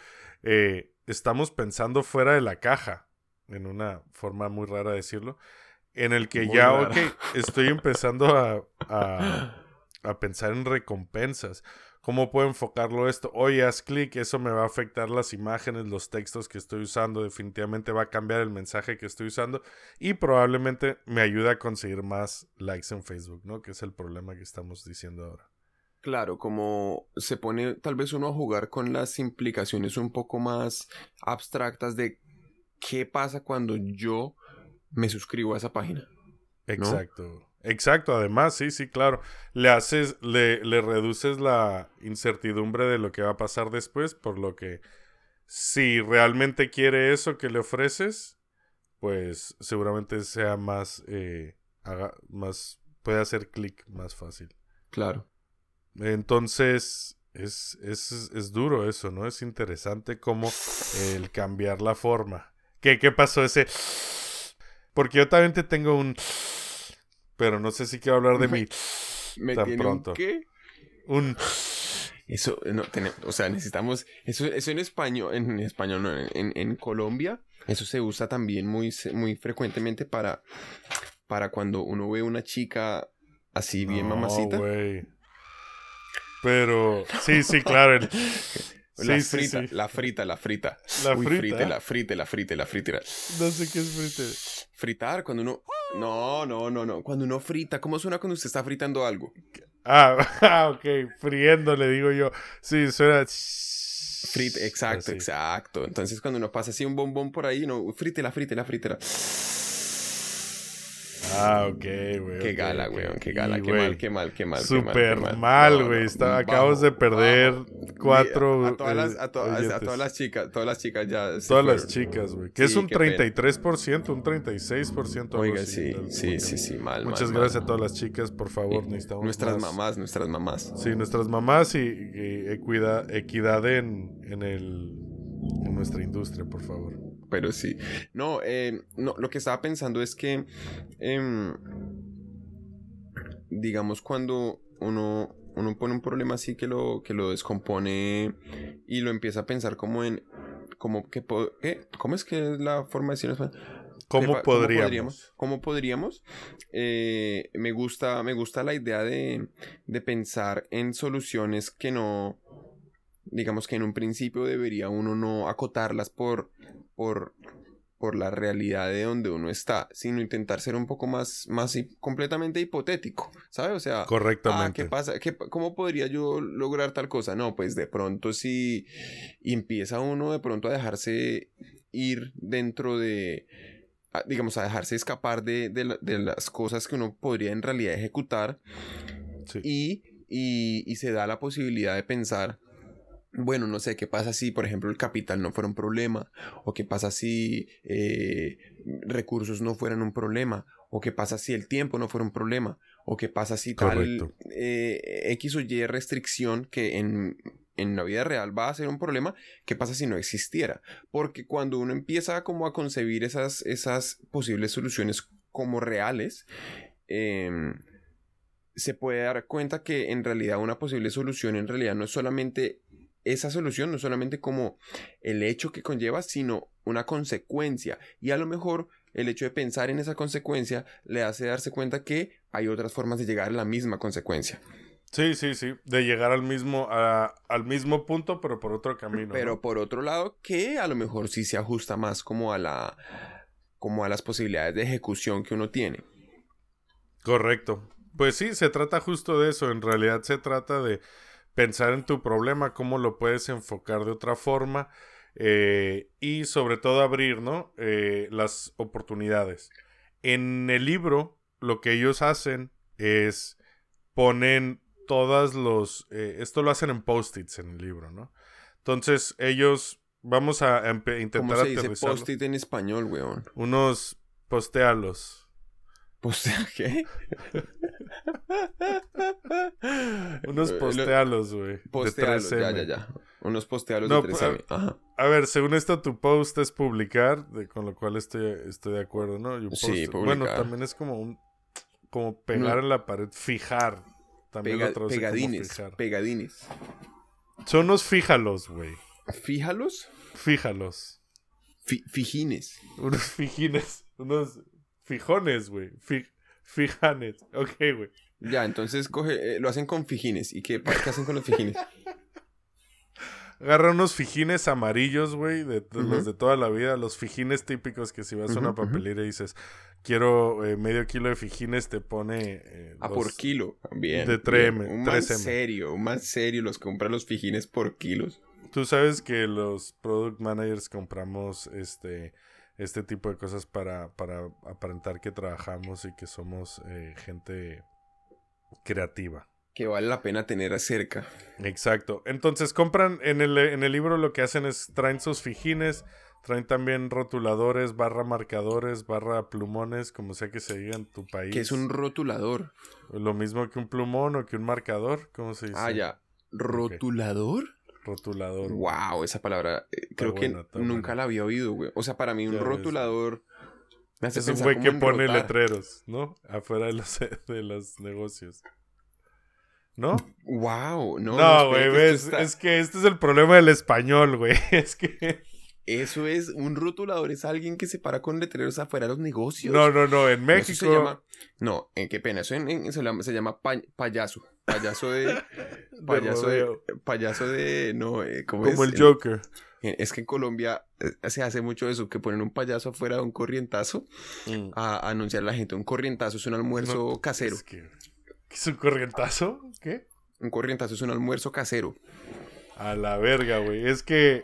eh, estamos pensando fuera de la caja, en una forma muy rara de decirlo, en el que Muy ya, rara. ok, estoy empezando a, a, a pensar en recompensas. ¿Cómo puedo enfocarlo esto? Oye, haz clic, eso me va a afectar las imágenes, los textos que estoy usando, definitivamente va a cambiar el mensaje que estoy usando y probablemente me ayuda a conseguir más likes en Facebook, ¿no? Que es el problema que estamos diciendo ahora. Claro, como se pone tal vez uno a jugar con las implicaciones un poco más abstractas de qué pasa cuando yo me suscribo a esa página. Exacto. Exacto, además, sí, sí, claro. Le haces, le, le reduces la incertidumbre de lo que va a pasar después, por lo que si realmente quiere eso que le ofreces, pues seguramente sea más, eh, haga, más, puede hacer clic más fácil. Claro. Entonces, es, es, es duro eso, ¿no? Es interesante como el cambiar la forma. ¿Qué, qué pasó ese? Porque yo también te tengo un... Pero no sé si quiero hablar de mi... ¿Me Tan pronto. un qué? Un... Eso, no, tenemos, o sea, necesitamos, eso, eso en español, en español, no, en, en Colombia, eso se usa también muy, muy frecuentemente para, para cuando uno ve una chica así bien No, mamacita. Pero... Sí, sí, claro. el- La Sí, sí, frita, sí. la frita, la frita. La Uy, frita. frite, la frite, la frite, la frita. No sé qué es frite. Fritar, cuando uno... No, no, no, no. Cuando uno frita, ¿cómo suena cuando usted está fritando algo? Ah, ah, ok. Friendo, le digo yo. Sí, suena... Frita, exacto, Así. exacto. Entonces cuando uno pasa así un bombón por ahí, no, frítela, frítela, frítela. Ah, ok, güey. Qué gala, ok. weón, qué gala, qué güey, mal, qué mal, qué mal. Súper mal, No, güey. no, bajo, acabamos de perder cuatro, A todas las, eh, a, to- a- a oyentes. todas las chicas, todas las chicas ya. Todas las chicas, güey. Que es un qué pena. 33%, un 36%. algo Oiga, sí, sí, sí, sí, mal. Muchas mal, gracias mal. a todas las chicas, por favor. Necesitamos Nuestras más- mamás, nuestras mamás. Sí, nuestras mamás y, y equidad, equidad en, en, el, en nuestra industria, por favor. Pero sí. No, eh, no, lo que estaba pensando es que, em, digamos, cuando uno, uno pone un problema así que lo, que lo descompone y lo empieza a pensar como en. ¿cómo es que es la forma de español? ¿Cómo podríamos? ¿Cómo podríamos? Eh, me, gusta, me gusta la idea de, de pensar en soluciones que no, digamos que en un principio debería uno no acotarlas por, por, por la realidad de donde uno está, sino intentar ser un poco más, más completamente hipotético, ¿sabes? O sea, Ah, Correctamente. ¿qué pasa? ¿Qué ¿Cómo podría yo lograr tal cosa? No, pues de pronto si empieza uno de pronto a dejarse ir dentro de, a- digamos, a dejarse escapar de, de la- de las cosas que uno podría en realidad ejecutar Sí. y, y, y se da la posibilidad de pensar, bueno, no sé, ¿qué pasa si, por ejemplo, el capital no fuera un problema? ¿O qué pasa si eh, recursos no fueran un problema? ¿O qué pasa si el tiempo no fuera un problema? o qué pasa si tal eh, X o Y restricción que en, en la vida real va a ser un problema, qué pasa si no existiera. Porque cuando uno empieza como a concebir esas, esas posibles soluciones como reales, em, se puede dar cuenta que en realidad una posible solución en realidad no es solamente esa solución, no solamente como el hecho que conlleva, sino una consecuencia. Y a lo mejor el hecho de pensar en esa consecuencia le hace darse cuenta que hay otras formas de llegar a la misma consecuencia. Sí, sí, sí. De llegar al mismo, a- al mismo punto, pero por otro camino. Pero ¿no? por otro lado, que a lo mejor sí se ajusta más como a la como a las posibilidades de ejecución que uno tiene. Correcto. Pues sí, se trata justo de eso. En realidad se trata de pensar en tu problema, cómo lo puedes enfocar de otra forma eh, y sobre todo abrir, ¿no? Eh, las oportunidades. En el libro, lo que ellos hacen es ponen todas los... eh, esto lo hacen en post-its en el libro, ¿no? Entonces ellos... Vamos a empe- ¿Cómo intentar se dice post-it en español, weón? Unos postealos. ¿Postea qué? Unos lo- postealos, güey. Postealos, ya, 3M. ya, ya. Unos postealos No, de 3M. pues, Ajá. A ver, según esto, tu post es publicar, de- con lo cual estoy, estoy de acuerdo, ¿no? Un Sí, post- Bueno, publicar. también es como un... Como pegar No. en la pared, fijar. También Pega- lo traduce como pegadines, fijar. pegadines. Son unos fíjalos, güey. Fíjalos, Fíjalos. fi- fijines. Unos fijines. Unos fijones, güey. Fi- fijanes. Ok, güey. Ya, entonces coge, eh, lo hacen con fijines. ¿Y qué, qué hacen con los fijines? Agarra unos fijines amarillos, güey, de, de los de toda la vida, los fijines típicos que si vas a una papelera y dices, quiero eh, medio kilo de fijines, te pone... eh, A dos- por kilo. Bien. de bien. 3M, Un más 3M. serio, un más serio los compra los fijines por kilos. Tú sabes que los product managers compramos este, este tipo de cosas para, para aparentar que trabajamos y que somos eh, gente creativa. Que vale la pena tener cerca. Exacto. Entonces compran en el, en el libro lo que hacen es traen sus fijines, traen también rotuladores, barra marcadores, barra plumones, como sea que se diga en tu país. Que es un rotulador. Lo mismo que un plumón o que un marcador, ¿cómo se dice? Ah, ya. ¿Rotulador? Rotulador. Wow, esa palabra eh, creo buena, que nunca buena. la había oído, güey. O sea, para mí un Ya rotulador me hace Es un güey que pone rotar. letreros, ¿no? Afuera de los, de los negocios. ¿No? Wow, no. No, güey, está- es que este es el problema del español, güey. Es que... Eso es, un rotulador es alguien que se para con letreros afuera de los negocios. No, no, no, en No, eso México... se llama... No, eh, qué pena, eso en- en- se llama, se llama pa- payaso. Payaso de... Payaso de... Payaso de... No, eh, ¿cómo Como es? el Joker. Es que en Colombia eh, se hace mucho eso, que ponen un payaso afuera de un corrientazo Mm. a, a anunciar a la gente. Un corrientazo es un almuerzo casero. Es que... ¿qué ¿Es un corrientazo? ¿Qué? Un corrientazo es un almuerzo casero. A la verga, güey. Es que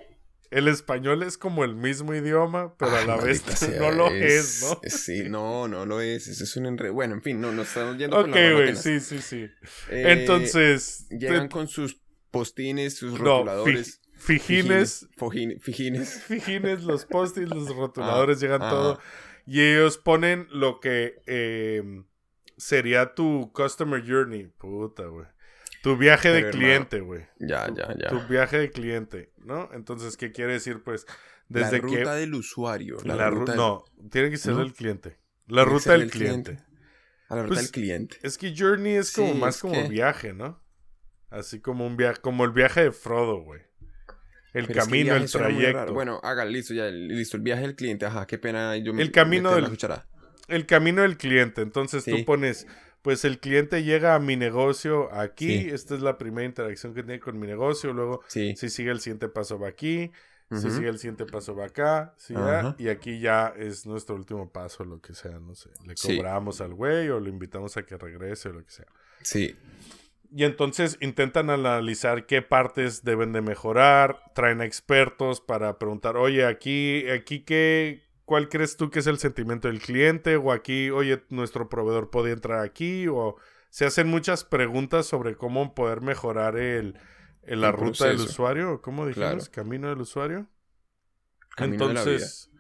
el español es como el mismo idioma, pero a la vez sea, no lo es, ¿no? Sí, no, no lo es. Eso es un enredo. Bueno, en fin, no, no estamos yendo por Ok, güey, sí, sí, sí. Eh, Entonces, Llegan te- con sus postines, sus no, rotuladores. fi- fijines, Fijines. Fijines. fijines, los post-its, los rotuladores, Ah, llegan ah. todo. Y ellos ponen lo que eh, sería tu customer journey. Puta, güey. Tu viaje de cliente, güey. Ya, ya, ya. Tu viaje de cliente, ¿no? Entonces, ¿qué quiere decir? Pues, la ruta que... del usuario. La, La ru- ruta del- No, tiene que ser ¿No? del cliente. La Tiene ruta del cliente. cliente. A la ruta Pues, del cliente. Es que Journey es como Sí, más es como que- viaje, ¿no? Así como un viaje, como el viaje de Frodo, güey. El Pero es que camino, el trayecto. Bueno, haga, listo, ya, listo. El viaje del cliente, ajá, qué pena. Yo me- El camino meter del-. El camino del cliente. Entonces tú pones, pues el cliente llega a mi negocio aquí. Sí. Esta es la primera interacción que tiene con mi negocio. Luego, Sí. si sigue el siguiente paso va aquí. Si sigue el siguiente paso va acá. sí, y aquí ya es nuestro último paso, lo que sea. No sé. Le cobramos al güey o le invitamos a que regrese o lo que sea. Sí. Y entonces intentan analizar qué partes deben de mejorar, traen expertos para preguntar, oye, aquí, aquí qué, ¿cuál crees tú que es el sentimiento del cliente? O aquí, oye, nuestro proveedor puede entrar aquí, o se hacen muchas preguntas sobre cómo poder mejorar el, el- la El ruta del usuario, ¿o ¿cómo dijimos? Claro. Camino del usuario. Camino de la vida. Entonces,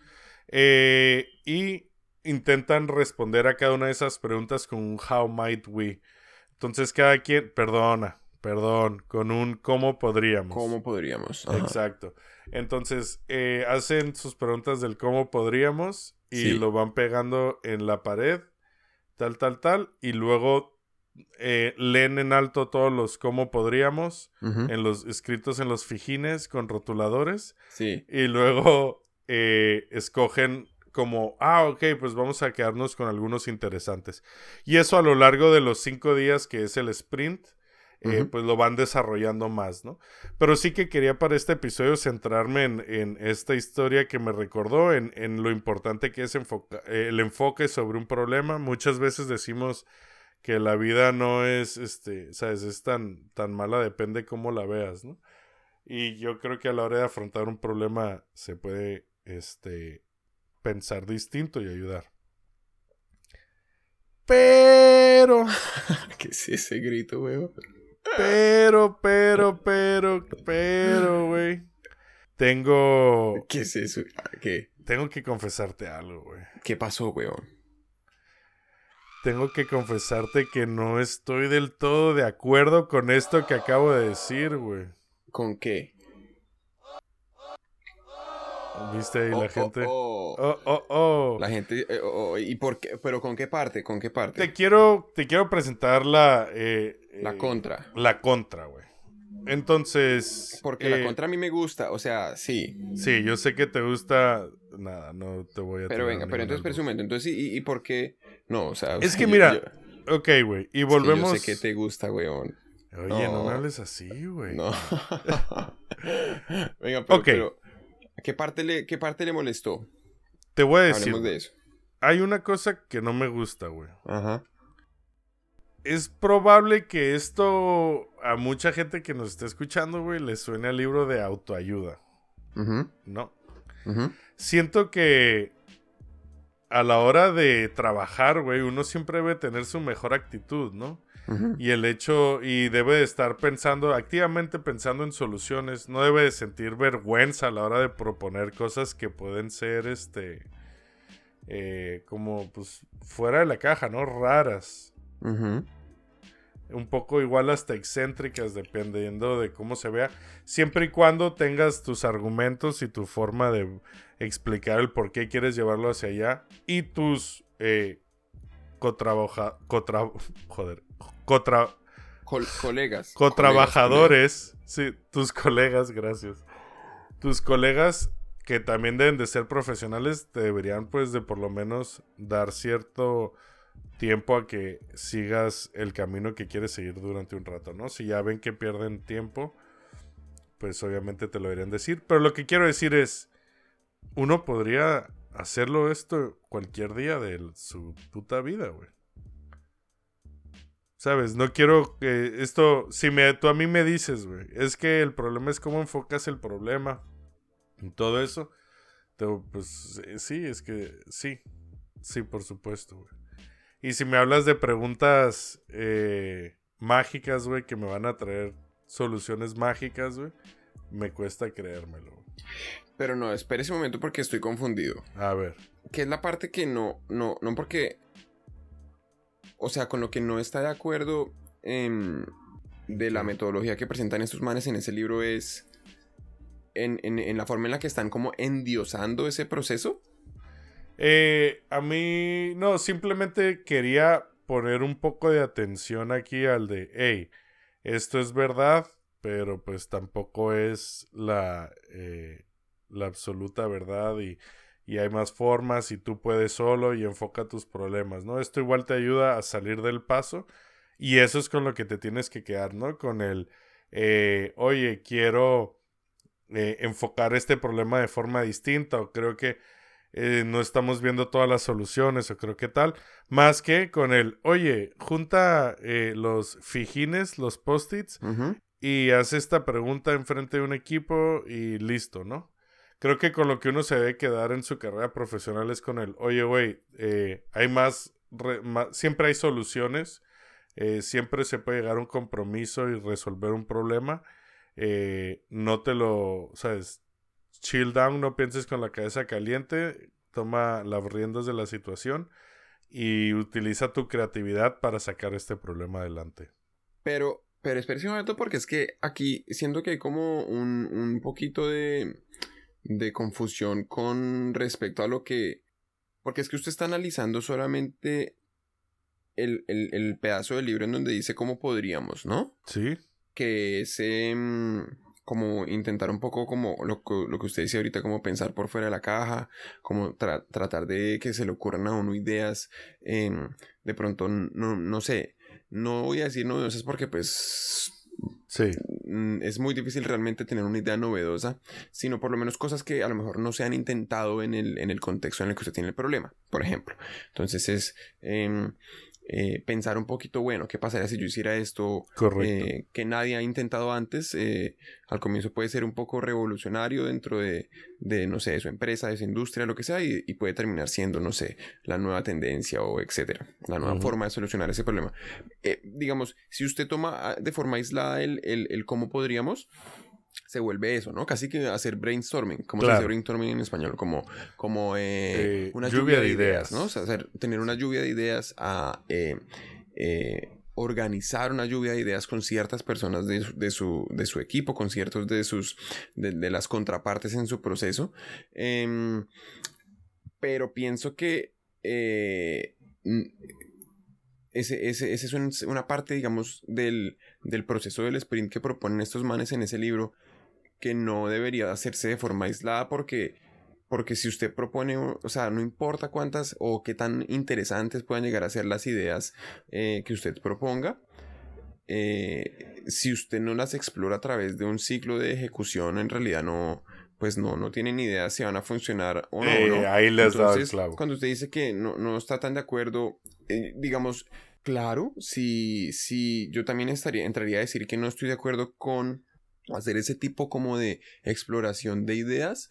eh, y intentan responder a cada una de esas preguntas con un how might we. Entonces cada quien, perdona, perdón, con un cómo podríamos. ¿Cómo podríamos? Ajá. Exacto. Entonces eh, hacen sus preguntas del cómo podríamos y lo van pegando en la pared, tal, tal, tal, y luego eh, leen en alto todos los cómo podríamos, en los escritos en los fijines con rotuladores. Sí. Y luego eh, escogen como, ah, ok, pues vamos a quedarnos con algunos interesantes. Y eso a lo largo de los cinco días que es el sprint, eh, pues lo van desarrollando más, ¿no? Pero sí que quería para este episodio centrarme en, esta historia que me recordó, en, lo importante que es el enfoque sobre un problema. Muchas veces decimos que la vida no es, este, sabes, es tan, tan mala, depende cómo la veas, ¿no? Y yo creo que a la hora de afrontar un problema se puede, este, pensar distinto y ayudar. Pero. ¿Qué es ese grito, weón? Pero, pero, pero, pero, güey. Tengo. ¿Qué es eso? ¿Qué? Tengo que confesarte algo, güey. ¿Qué pasó, weón? Tengo que confesarte que no estoy del todo de acuerdo con esto que acabo de decir, güey. ¿Con qué? ¿Viste ahí la Oh, gente? oh, Oh, oh, oh. La gente. eh, oh, oh, ¿Y por qué? ¿Pero con qué parte? ¿Con qué parte? Te quiero, te quiero presentar la... eh, La eh, contra. La contra, güey. Entonces... Porque la contra a mí me gusta, o sea, sí. Sí, yo sé que te gusta... Nada, no te voy a... Pero venga, pero entonces, momento. Entonces, ¿y, y por qué? No, o sea. Es que yo- mira, yo- Ok, güey. Y es que volvemos... yo sé que te gusta, weón. Oye, no. No. me hables así, güey. No. venga, pero, Ok. pero, ¿qué, parte le, ¿qué parte le molestó? Te voy a decir... Hablemos de eso. Hay una cosa que no me gusta, güey. Ajá. Es probable que esto a mucha gente que nos está escuchando, güey, le suene al libro de autoayuda, Ujú, ¿no? ujú. Siento que a la hora de trabajar, güey, uno siempre debe tener su mejor actitud, ¿no? Y el hecho, y debe de estar pensando, activamente pensando en soluciones, no debe de sentir vergüenza a la hora de proponer cosas que pueden ser, este, eh, como, pues, fuera de la caja, ¿no? Raras. Un poco igual hasta excéntricas dependiendo de cómo se vea, siempre y cuando tengas tus argumentos y tu forma de explicar el por qué quieres llevarlo hacia allá y tus eh, cotrabaja- cotra- joder, cotra- Col- colegas. cotrabajadores, sí, tus colegas, gracias. Tus colegas que también deben de ser profesionales te deberían pues de por lo menos dar cierto tiempo a que sigas el camino que quieres seguir durante un rato, ¿no? Si ya ven que pierden tiempo, pues obviamente te lo deberían decir. Pero lo que quiero decir es, uno podría hacerlo esto cualquier día de su puta vida, güey. ¿Sabes? No quiero que esto, si me, tú a mí me dices, güey, es que el problema es cómo enfocas el problema y todo eso. te- pues eh, sí, es que sí, sí, por supuesto, güey. Y si me hablas de preguntas eh, mágicas, güey, que me van a traer soluciones mágicas, güey, me cuesta creérmelo. Pero no, espere ese momento porque estoy confundido. A ver. Que es la parte que no, no, no porque... O sea, con lo que no está de acuerdo em, de la metodología que presentan estos manes en ese libro es en, en- en la forma en la que están como endiosando ese proceso. Eh, a mí, no, simplemente quería poner un poco de atención aquí al de, hey, esto es verdad, pero pues tampoco es la, eh, la absoluta verdad y, y hay más formas y tú puedes solo y enfoca tus problemas, ¿no? Esto igual te ayuda a salir del paso y eso es con lo que te tienes que quedar, ¿no? Con el, eh, oye, quiero eh, enfocar este problema de forma distinta o creo que eh, no estamos viendo todas las soluciones o creo que tal, más que con el, oye, junta eh, los fijines, los post-its y haz esta pregunta enfrente de un equipo y listo, ¿no? Creo que con lo que uno se debe quedar en su carrera profesional es con el, oye, güey, eh, hay más, re- siempre hay soluciones, eh, siempre se puede llegar a un compromiso y resolver un problema. eh, no te lo, sabes, chill down, no pienses con la cabeza caliente, toma las riendas de la situación y utiliza tu creatividad para sacar este problema adelante. Pero, pero espérese un momento porque es que aquí siento que hay como un, un poquito de, de confusión con respecto a lo que... Porque es que usted está analizando solamente el, el, el pedazo del libro en donde dice cómo podríamos, ¿no? Sí. Que es em, como intentar un poco como lo, que- lo que usted dice ahorita, como pensar por fuera de la caja, como tra- tratar de que se le ocurran a uno ideas, em, de pronto, no, no sé, no voy a decir novedosas porque pues Sí. mm, es muy difícil realmente tener una idea novedosa, sino por lo menos cosas que a lo mejor no se han intentado en el, en el contexto en el que usted tiene el problema, por ejemplo. Entonces es em, eh, pensar un poquito, bueno, ¿qué pasaría si yo hiciera esto eh, que nadie ha intentado antes? Eh, al comienzo puede ser un poco revolucionario dentro de, de, no sé, de su empresa, de su industria, lo que sea, y, y puede terminar siendo, no sé, la nueva tendencia o etcétera, la nueva forma de solucionar ese problema. Eh, digamos, si usted toma ah, de forma aislada el, el, el cómo podríamos, se vuelve eso, ¿no? Casi que hacer brainstorming, como se dice brainstorming en español, como, como eh, Eh, una lluvia de ideas. ¿no? O sea, hacer, tener una lluvia de ideas a eh, organizar una lluvia de ideas con ciertas personas de, su- de su, de su equipo, con ciertos de sus de, de las contrapartes en su proceso. Em, pero pienso que ese, ese, ese es un- una parte, digamos, del, del proceso del sprint que proponen estos manes en ese libro que no debería hacerse de forma aislada porque, porque si usted propone, o sea, no importa cuántas o qué tan interesantes puedan llegar a ser las ideas eh, que usted proponga, eh, si usted no las explora a través de un ciclo de ejecución, en realidad no, pues no, no tiene ni idea si van a funcionar o no. Eh, ¿no? ahí les dado el clavo. Cuando usted dice que no, no está tan de acuerdo, eh, digamos, claro, si, si yo también estaría, entraría a decir que no estoy de acuerdo con hacer ese tipo como de exploración de ideas,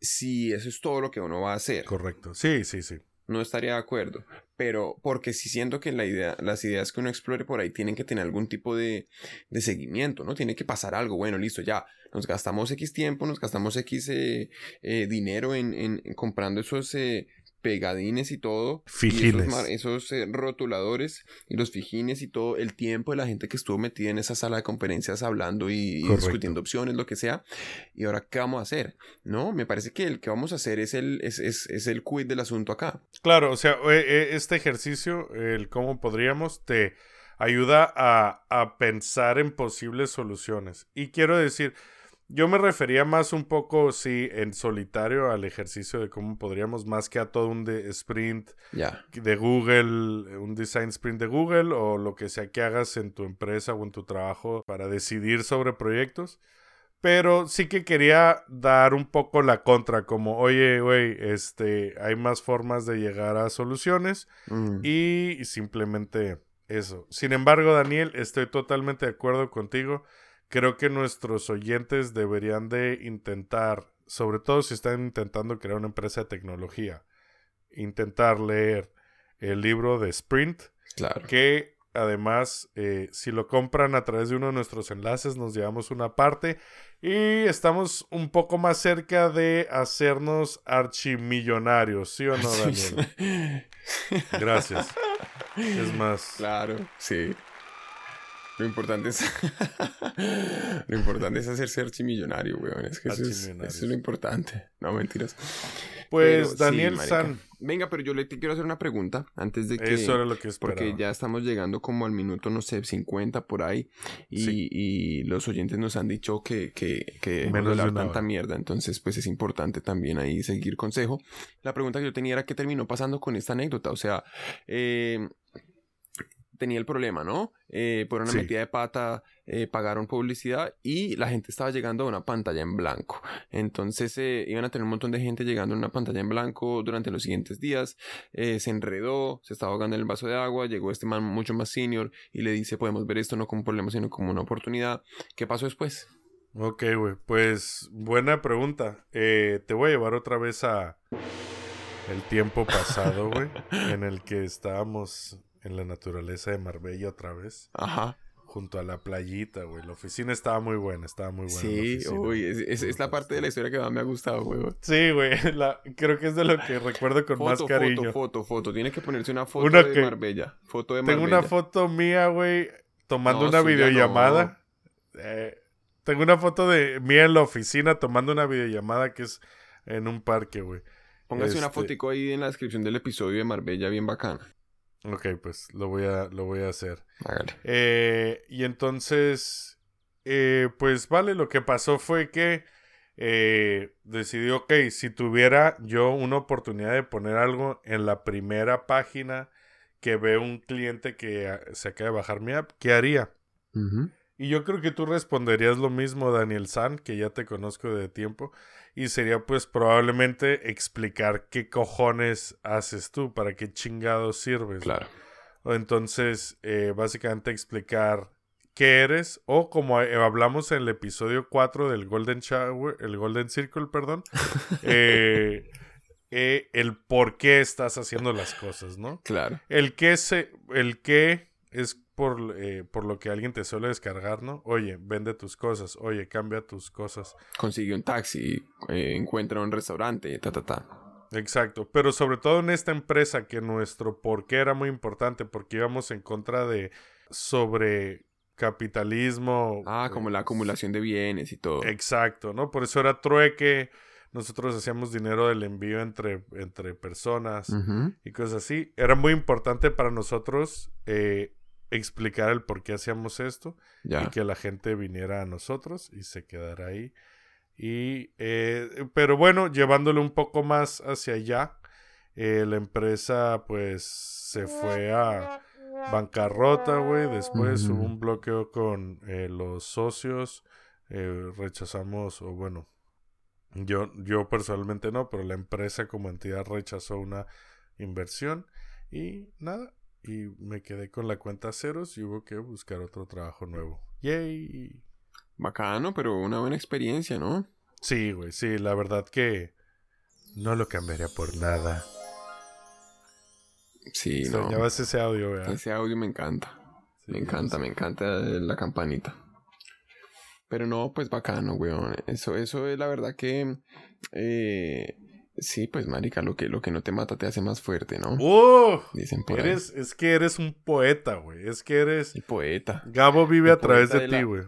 si eso es todo lo que uno va a hacer. Correcto. Sí, sí, sí. No estaría de acuerdo. Pero porque si siento que la idea, las ideas que uno explore por ahí tienen que tener algún tipo de, de seguimiento, ¿no? Tiene que pasar algo. Bueno, listo, ya. Nos gastamos X tiempo, nos gastamos X eh, eh, dinero en, en- en comprando esos eh, pegadines y todo. y Fijines. esos, eh, rotuladores y los fijines y todo. El tiempo de la gente que estuvo metida en esa sala de conferencias hablando y, discutiendo opciones, lo que sea. Y ahora, ¿qué vamos a hacer? No, me parece que el que vamos a hacer es el, es, es, es el quid del asunto acá. Claro, o sea, eh, eh, este ejercicio, el cómo podríamos, te ayuda a, a pensar en posibles soluciones. Y quiero decir, yo me refería más un poco, sí, en solitario al ejercicio de cómo podríamos, más que a todo un de sprint de Google, un design sprint de Google o lo que sea que hagas en tu empresa o en tu trabajo para decidir sobre proyectos. Pero sí que quería dar un poco la contra, como, oye, güey, este, hay más formas de llegar a soluciones Mm. y simplemente eso. Sin embargo, Daniel, estoy totalmente de acuerdo contigo. Creo que nuestros oyentes deberían de intentar, sobre todo si están intentando crear una empresa de tecnología, intentar leer el libro de Sprint, Claro. que además, eh, si lo compran a través de uno de nuestros enlaces, nos llevamos una parte y estamos un poco más cerca de hacernos archimillonarios, ¿sí o no, Daniel? Gracias. Es más, Claro, sí. Lo importante es. lo importante es hacerse archimillonario, weón. Es que eso es, eso es lo importante. No, mentiras. pues Pero sí, Daniel marica. San, Venga, pero yo le te quiero hacer una pregunta antes de que. eso era lo que esperaba. Porque ya estamos llegando como al minuto, no sé, 50 por ahí. Y, Sí. y los oyentes nos han dicho que, que, que Menos hablar tanta mierda. Entonces, pues es importante también ahí seguir consejo. La pregunta que yo tenía era qué terminó pasando con esta anécdota. O sea, eh, tenía el problema, ¿no? Eh, por una Sí. metida de pata eh, pagaron publicidad y la gente estaba llegando a una pantalla en blanco. Entonces eh, iban a tener un montón de gente llegando a una pantalla en blanco durante los siguientes días. Se enredó, se estaba ahogando en el vaso de agua. Llegó este man mucho más senior y le dice: Podemos ver esto no como un problema, sino como una oportunidad. ¿Qué pasó después? Ok, güey. Pues buena pregunta. Eh, te voy a llevar otra vez a el tiempo pasado, güey, en el que estábamos en la naturaleza de Marbella otra vez, Ajá. junto a la playita, güey. La oficina estaba muy buena, estaba muy buena. Sí, la uy, es, es- es la parte de la historia que más me ha gustado, güey. Sí, güey. la- Creo que es de lo que recuerdo con más cariño. foto, foto, foto. Tiene que ponerse una foto Una de que- Marbella. Foto de Tengo Marbella. una foto mía, güey, tomando No, una videollamada. Eh, tengo una foto de mía en la oficina tomando una videollamada que es en un parque, güey. Póngase una Este- fotico ahí en la descripción del episodio de Marbella, bien bacana. Ok, pues lo voy a, lo voy a hacer. Eh, y entonces, eh, pues vale, lo que pasó fue que eh, decidí, ok, si tuviera yo una oportunidad de poner algo en la primera página que ve un cliente que ah, se acaba de bajar mi app, ¿qué haría? Y yo creo que tú responderías lo mismo, Daniel San, que ya te conozco de tiempo. Y sería pues probablemente explicar qué cojones haces tú, para qué chingados sirves. Claro. O entonces, eh, básicamente explicar qué eres. O como eh, hablamos en el episodio 4 del Golden Shower, el Golden Circle, perdón. eh, eh, el por qué estás haciendo las cosas, ¿no? Claro. El que se, el que es por, eh, por lo que alguien te suele descargar, ¿no? Oye, vende tus cosas, oye, cambia tus cosas. Consigue un taxi, eh, encuentra un restaurante, ta, ta, ta. Exacto, pero sobre todo en esta empresa que nuestro por qué era muy importante porque íbamos en contra de sobre capitalismo. Ah, como la acumulación de bienes y todo. Exacto, ¿no? Por eso era trueque. Nosotros hacíamos dinero del envío entre, entre personas. Y cosas así. Era muy importante para nosotros eh, explicar el por qué hacíamos esto Ya. y que la gente viniera a nosotros y se quedara ahí. Y, eh, pero bueno, llevándolo un poco más hacia allá, eh, la empresa pues se fue a bancarrota, güey. Después hubo un bloqueo con eh, los socios. eh, rechazamos, o bueno, yo, yo personalmente no, pero la empresa como entidad rechazó una inversión y nada. Y me quedé con la cuenta a ceros y hubo que buscar otro trabajo nuevo. ¡Yay! Bacano, pero una buena experiencia, ¿no? Sí, güey, sí, la verdad que no lo cambiaría por nada. Sí, no. Extrañabas ese audio, ¿verdad? Ese audio me encanta. Me encanta, sí. me encanta la campanita. Pero no, pues bacano, weón. Eso, eso es la verdad que... eh, sí, pues marica, lo que, lo que no te mata te hace más fuerte, ¿no? ¡Uh! Dicen por ahí. Eres, es que eres un poeta, güey. Es que eres... El poeta. Gabo vive El a través de, ti, güey.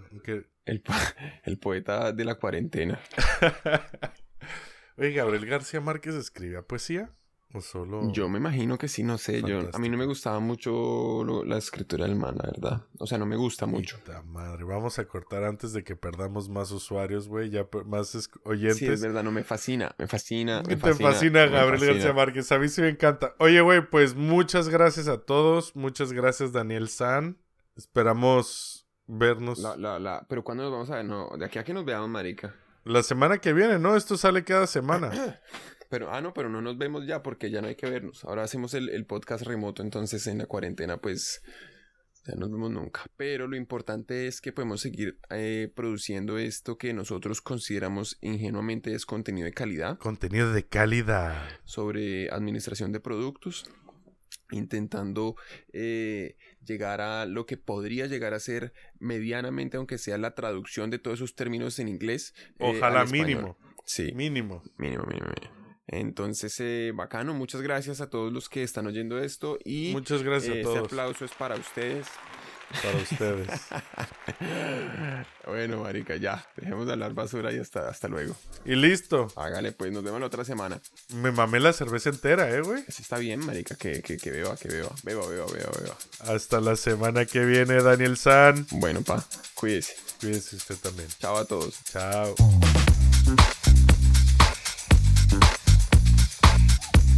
El, po- el poeta de la cuarentena. Oye, Gabriel García Márquez escribía poesía. ¿O solo.? Yo me imagino que sí, no sé. Yo, a mí no me gustaba mucho lo- la escritura del man, la verdad. O sea, no me gusta mucho. Puta madre, vamos a cortar antes de que perdamos más usuarios, güey, ya más es- Sí, es oyentes. verdad, no me fascina. Me fascina. Me Te fascina, Gabriel fascina. García Márquez. A mí sí me encanta. Oye, güey, pues muchas gracias a todos. Muchas gracias, Daniel San. Esperamos vernos La, la, la, pero ¿cuándo nos vamos a ver? No, de aquí a que nos veamos, marica. la semana que viene, ¿no? Esto sale cada semana. Pero, ah, no, pero no nos vemos ya porque ya no hay que vernos. Ahora hacemos el, el podcast remoto, entonces en la cuarentena, pues ya no nos vemos nunca. Pero lo importante es que podemos seguir eh, produciendo esto que nosotros consideramos ingenuamente es contenido de calidad Contenido de calidad. sobre administración de productos, intentando eh, llegar a lo que podría llegar a ser medianamente, aunque sea la traducción de todos esos términos en inglés. eh, Ojalá al español. mínimo. Sí. Mínimo. Mínimo, mínimo, mínimo. Entonces, eh, bacano, muchas gracias a todos los que están oyendo esto y Muchas gracias eh, a este todos. aplauso es para ustedes. Para ustedes. bueno, marica, ya, dejemos de hablar basura y hasta, hasta luego. y listo. Hágale, pues, nos vemos la otra semana. Me mamé la cerveza entera, eh, güey. Así está bien, marica, que, que, que beba, que beba, beba, beba, beba, beba. Hasta la semana que viene, Daniel San. Bueno, pa, cuídese. Cuídese usted también. Chao a todos. Chao.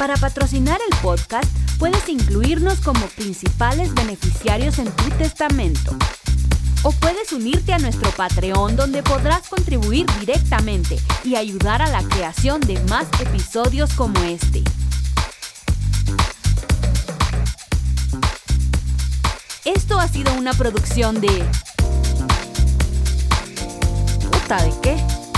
Para patrocinar el podcast, puedes incluirnos como principales beneficiarios en tu testamento. O puedes unirte a nuestro Patreon donde podrás contribuir directamente y ayudar a la creación de más episodios como este. Esto ha sido una producción de... ¿Puta de qué?